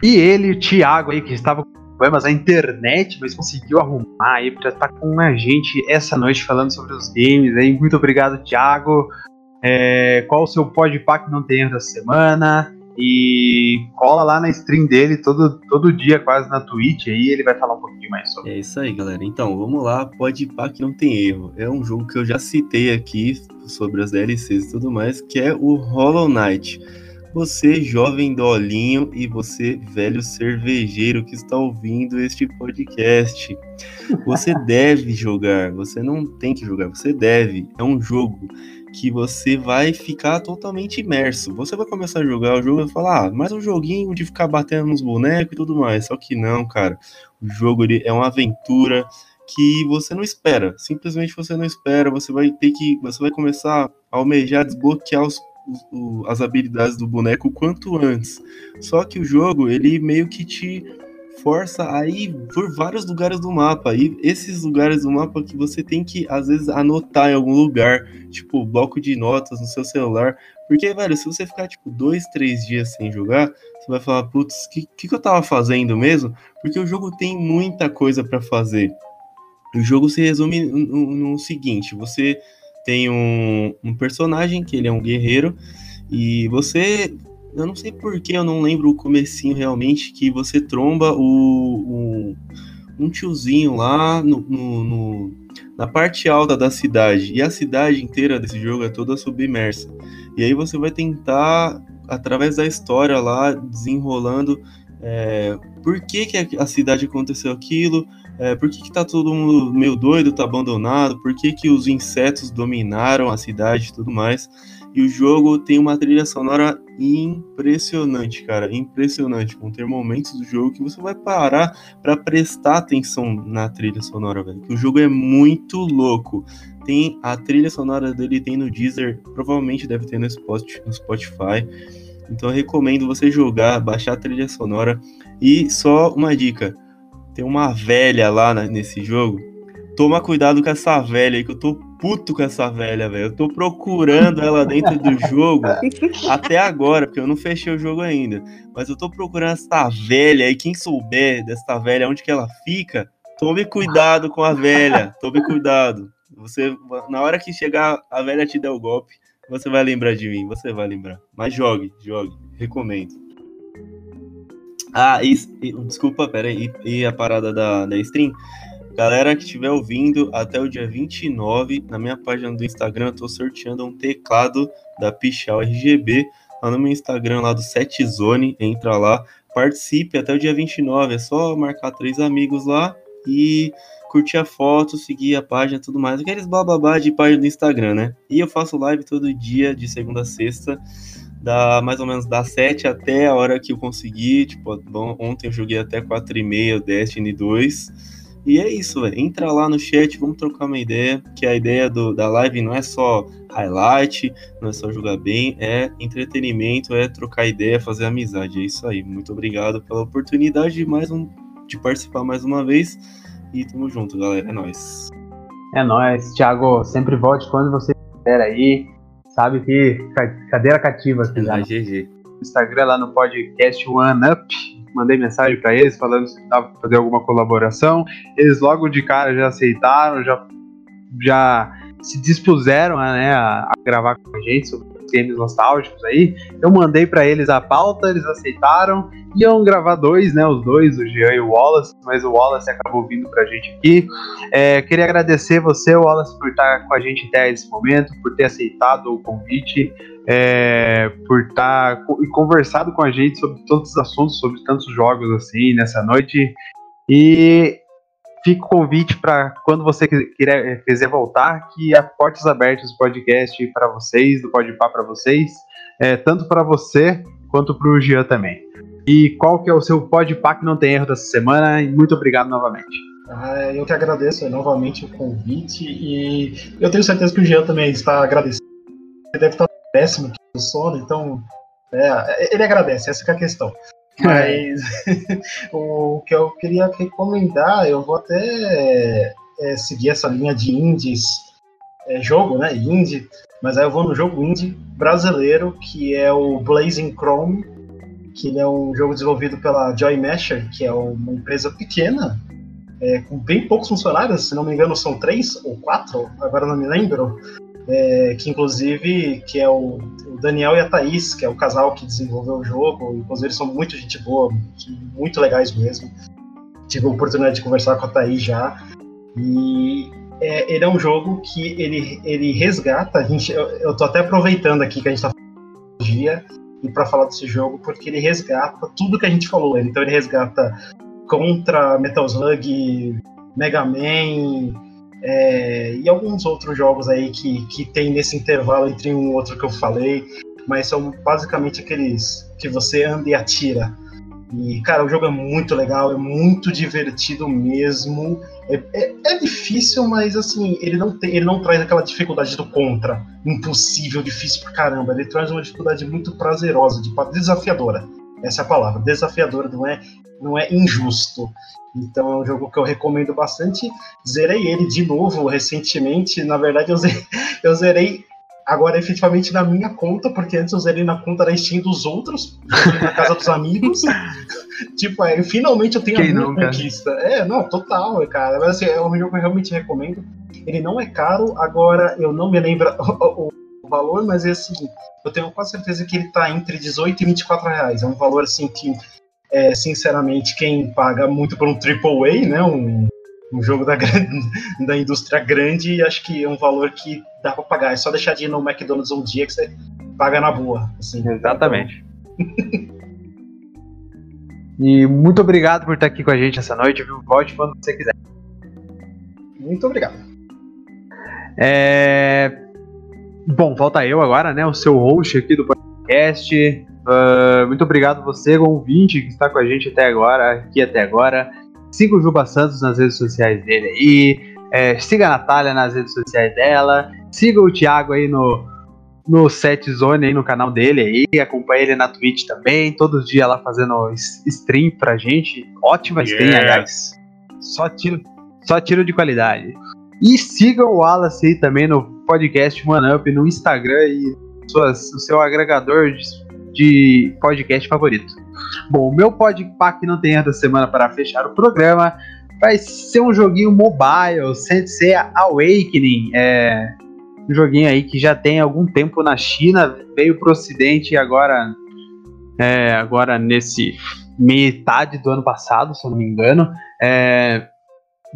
E ele, o Thiago aí, que estava com problemas na internet, mas conseguiu arrumar aí para estar com a gente essa noite falando sobre os games aí. Muito obrigado, Thiago. É, qual o seu podpah que não tem essa semana? E cola lá na stream dele todo, todo dia, quase na Twitch, aí ele vai falar um pouquinho mais sobre. É isso aí, galera. Então, vamos lá, pode pá que não tem erro. É um jogo que eu já citei aqui sobre as DLCs e tudo mais, que é o Hollow Knight. Você, jovem dolinho, e você, velho cervejeiro que está ouvindo este podcast. Você deve jogar, você não tem que jogar, você deve. É um jogo que você vai ficar totalmente imerso. Você vai começar a jogar o jogo e falar, ah, mais um joguinho de ficar batendo nos bonecos e tudo mais. Só que não, cara. O jogo ele é uma aventura que você não espera. Simplesmente você não espera. Você vai ter que. Você vai começar a almejar desbloquear os, as habilidades do boneco quanto antes. Só que o jogo, ele meio que te força a ir por vários lugares do mapa. E esses lugares do mapa que você tem que, às vezes, anotar em algum lugar, tipo, bloco de notas no seu celular. Porque, velho, se você ficar, tipo, dois, três dias sem jogar, você vai falar, putz, o que, que, que, eu tava fazendo mesmo? Porque o jogo tem muita coisa para fazer. O jogo se resume no, no seguinte: você tem um, um personagem que ele é um guerreiro. E você eu não sei porquê, eu não lembro o comecinho realmente, que você tromba o, o um tiozinho lá no, no, no, na parte alta da cidade. E a cidade inteira desse jogo é toda submersa. E aí você vai tentar, através da história lá, desenrolando é, por que, que a cidade aconteceu aquilo, é, por que, que tá todo mundo meio doido, tá abandonado, por que, que os insetos dominaram a cidade e tudo mais. E o jogo tem uma trilha sonora impressionante, cara, impressionante. Vão ter momentos do jogo que você vai parar para prestar atenção na trilha sonora, velho. O jogo é muito louco. Tem a trilha sonora dele tem no Deezer, provavelmente deve ter no Spotify. Então eu recomendo você jogar, baixar a trilha sonora. E só uma dica: tem uma velha lá nesse jogo. Toma cuidado com essa velha aí, que eu tô puto com essa velha, velho. Eu tô procurando ela dentro do jogo até agora, porque eu não fechei o jogo ainda. Mas eu tô procurando essa velha e quem souber dessa velha, onde que ela fica, tome cuidado com a velha. Tome cuidado. Você, na hora que chegar a velha te der o golpe, você vai lembrar de mim, você vai lembrar. Mas jogue, jogue, recomendo. Ah, e, e desculpa, pera aí, e, e a parada da, da stream? Galera que estiver ouvindo, até o dia 29, na minha página do Instagram, eu tô sorteando um teclado da Pichal RGB lá no meu Instagram, lá do Setzone, entra lá, participe até o dia 29, é só marcar três amigos lá e curtir a foto, seguir a página tudo mais, aqueles bababá de página do Instagram, né? E eu faço live todo dia, de segunda a sexta, da mais ou menos das 7 até a hora que eu conseguir, tipo, bom, ontem eu joguei até 4 e meia Destiny 2, e é isso, velho. Entra lá no chat, vamos trocar uma ideia. Que a ideia do, da live não é só highlight, não é só jogar bem, é entretenimento, é trocar ideia, fazer amizade. É isso aí. Muito obrigado pela oportunidade de mais um de participar mais uma vez. E tamo junto, galera. É nóis. É nóis, Thiago. Sempre volte quando você quiser aí. Sabe que cadeira cativa aqui. É GG. Instagram lá no podcast One Up mandei mensagem para eles falando se dava para fazer alguma colaboração. Eles logo de cara já aceitaram, já, já se dispuseram né, a, a gravar com a gente sobre games nostálgicos aí. Eu mandei para eles a pauta, eles aceitaram. Iam gravar dois, né? Os dois, o Jean e o Wallace, mas o Wallace acabou vindo pra gente aqui. É, queria agradecer você, Wallace, por estar com a gente até esse momento, por ter aceitado o convite. É, por estar tá, e conversado com a gente sobre todos os assuntos, sobre tantos jogos assim nessa noite. E fica o convite para quando você quiser, quiser voltar, que há portas abertas do podcast para vocês, do Podpah para vocês, é, tanto para você quanto para o Jean também. E qual que é o seu Podpah que não tem erro dessa semana? E muito obrigado novamente. Ah, eu que agradeço novamente o convite e eu tenho certeza que o Jean também está agradecendo. Ele deve estar péssimo do sono, então é, ele agradece, essa é a questão. Mas o que eu queria recomendar, eu vou até é, seguir essa linha de indies, é, jogo, né? Indie, mas aí eu vou no jogo indie brasileiro, que é o Blazing Chrome, que ele é um jogo desenvolvido pela Joy Masher, que é uma empresa pequena, é, com bem poucos funcionários, se não me engano são três ou quatro, agora não me lembro, é, que inclusive que é o, o, Daniel e a Thaís, que é o casal que desenvolveu o jogo, inclusive eles são muito gente boa, muito legais mesmo. Tive a oportunidade de conversar com a Thaís já. E é, ele é um jogo que ele, ele resgata, a gente, eu, eu tô até aproveitando aqui que a gente tá falando dia e para falar desse jogo, porque ele resgata tudo que a gente falou. Então ele resgata contra Metal Slug, Mega Man, é, e alguns outros jogos aí que, que tem nesse intervalo entre um e outro que eu falei, mas são basicamente aqueles que você anda e atira. E, cara, o jogo é muito legal, é muito divertido mesmo. É, é, é, difícil, mas assim, ele não, tem, ele não traz aquela dificuldade do contra. Impossível, difícil pra caramba. Ele traz uma dificuldade muito prazerosa, de, desafiadora. Essa é a palavra, desafiadora, não é, não é injusto. Então é um jogo que eu recomendo bastante. Zerei ele de novo recentemente. Na verdade, eu zerei, eu zerei agora efetivamente na minha conta, porque antes eu zerei na conta da Steam dos outros, na casa dos amigos. tipo, é, finalmente eu tenho Quem a minha não, conquista. Cara? É, não, total, cara. Mas assim, é um jogo que eu realmente recomendo. Ele não é caro, agora eu não me lembro o, valor, mas é assim, eu tenho quase certeza que ele tá entre 18 e 24 reais. É um valor assim que é, sinceramente, quem paga muito por um AAA, né, um, um jogo da, da indústria grande, acho que é um valor que dá para pagar. É só deixar de ir no McDonald's um dia que você paga na boa. Assim. Exatamente. e muito obrigado por estar aqui com a gente essa noite, viu? Volte quando você quiser. Muito obrigado. É... Bom, volta eu agora, né? O seu host aqui do podcast. Uh, muito obrigado você, ouvinte, que está com a gente até agora, aqui até agora. Siga o Juba Santos nas redes sociais dele aí. É, siga a Natália nas redes sociais dela. Siga o Thiago aí no, no Set Zone aí no canal dele aí. Acompanhe ele na Twitch também. Todos os dias lá fazendo stream pra gente. Ótima yeah. stream, aliás. Só tiro, só tiro de qualidade. E siga o Wallace aí também no podcast One Up no Instagram e suas, o seu agregador de de podcast favorito. Bom, o meu que não tem da semana para fechar o programa vai ser um joguinho mobile, Sensei Awakening. É um joguinho aí que já tem algum tempo na China, veio para o Ocidente agora, é, agora nesse metade do ano passado, se eu não me engano. É,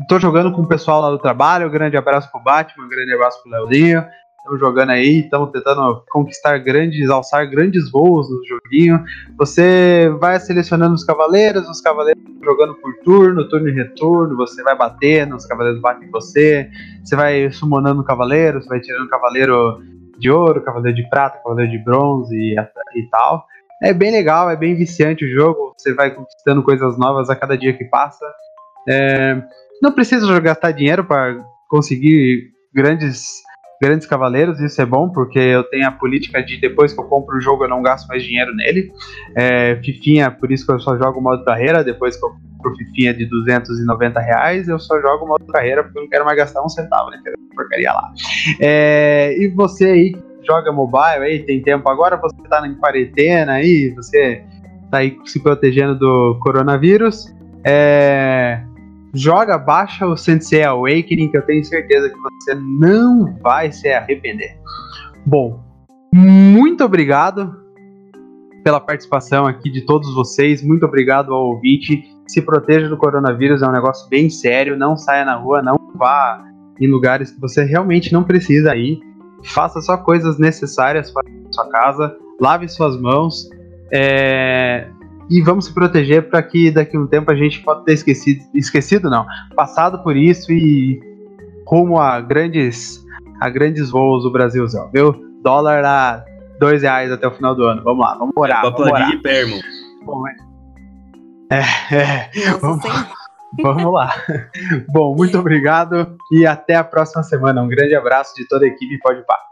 tô jogando com o pessoal lá do trabalho. Grande abraço pro Batman, grande abraço pro Leozinho estamos jogando aí, estamos tentando conquistar grandes, alçar grandes voos no joguinho. Você vai selecionando os cavaleiros, os cavaleiros jogando por turno, turno e retorno, você vai batendo, os cavaleiros batem em você, você vai summonando o cavaleiro, você vai tirando cavaleiro de ouro, cavaleiro de prata, cavaleiro de bronze e, e tal. É bem legal, é bem viciante o jogo, você vai conquistando coisas novas a cada dia que passa. É, não precisa gastar dinheiro para conseguir grandes grandes cavaleiros, isso é bom, porque eu tenho a política de depois que eu compro o jogo eu não gasto mais dinheiro nele. É, Fifinha, por isso que eu só jogo o modo carreira, depois que eu compro Fifinha de 290 reais, eu só jogo o modo carreira porque eu não quero mais gastar um centavo, né? Porcaria lá. É, e você aí joga mobile aí, tem tempo agora, você tá em quarentena aí, você tá aí se protegendo do coronavírus. É, joga, baixa o Sensei Awakening, que eu tenho certeza que você não vai se arrepender. Bom, muito obrigado pela participação aqui de todos vocês. Muito obrigado ao ouvinte. Se proteja do coronavírus, é um negócio bem sério. Não saia na rua, não vá em lugares que você realmente não precisa ir. faça só coisas necessárias para sua casa, lave suas mãos é, e vamos se proteger para que daqui a um tempo a gente possa ter esquecido, esquecido não, passado por isso e rumo a grandes, a grandes voos do Brasilzão, viu? Dólar a dois reais até o final do ano. Vamos lá, vamos orar. É, vamos orar. Bom, é, é, Nossa, vamos, vamos lá. Bom, muito obrigado e até a próxima semana. Um grande abraço de toda a equipe Pode Pá.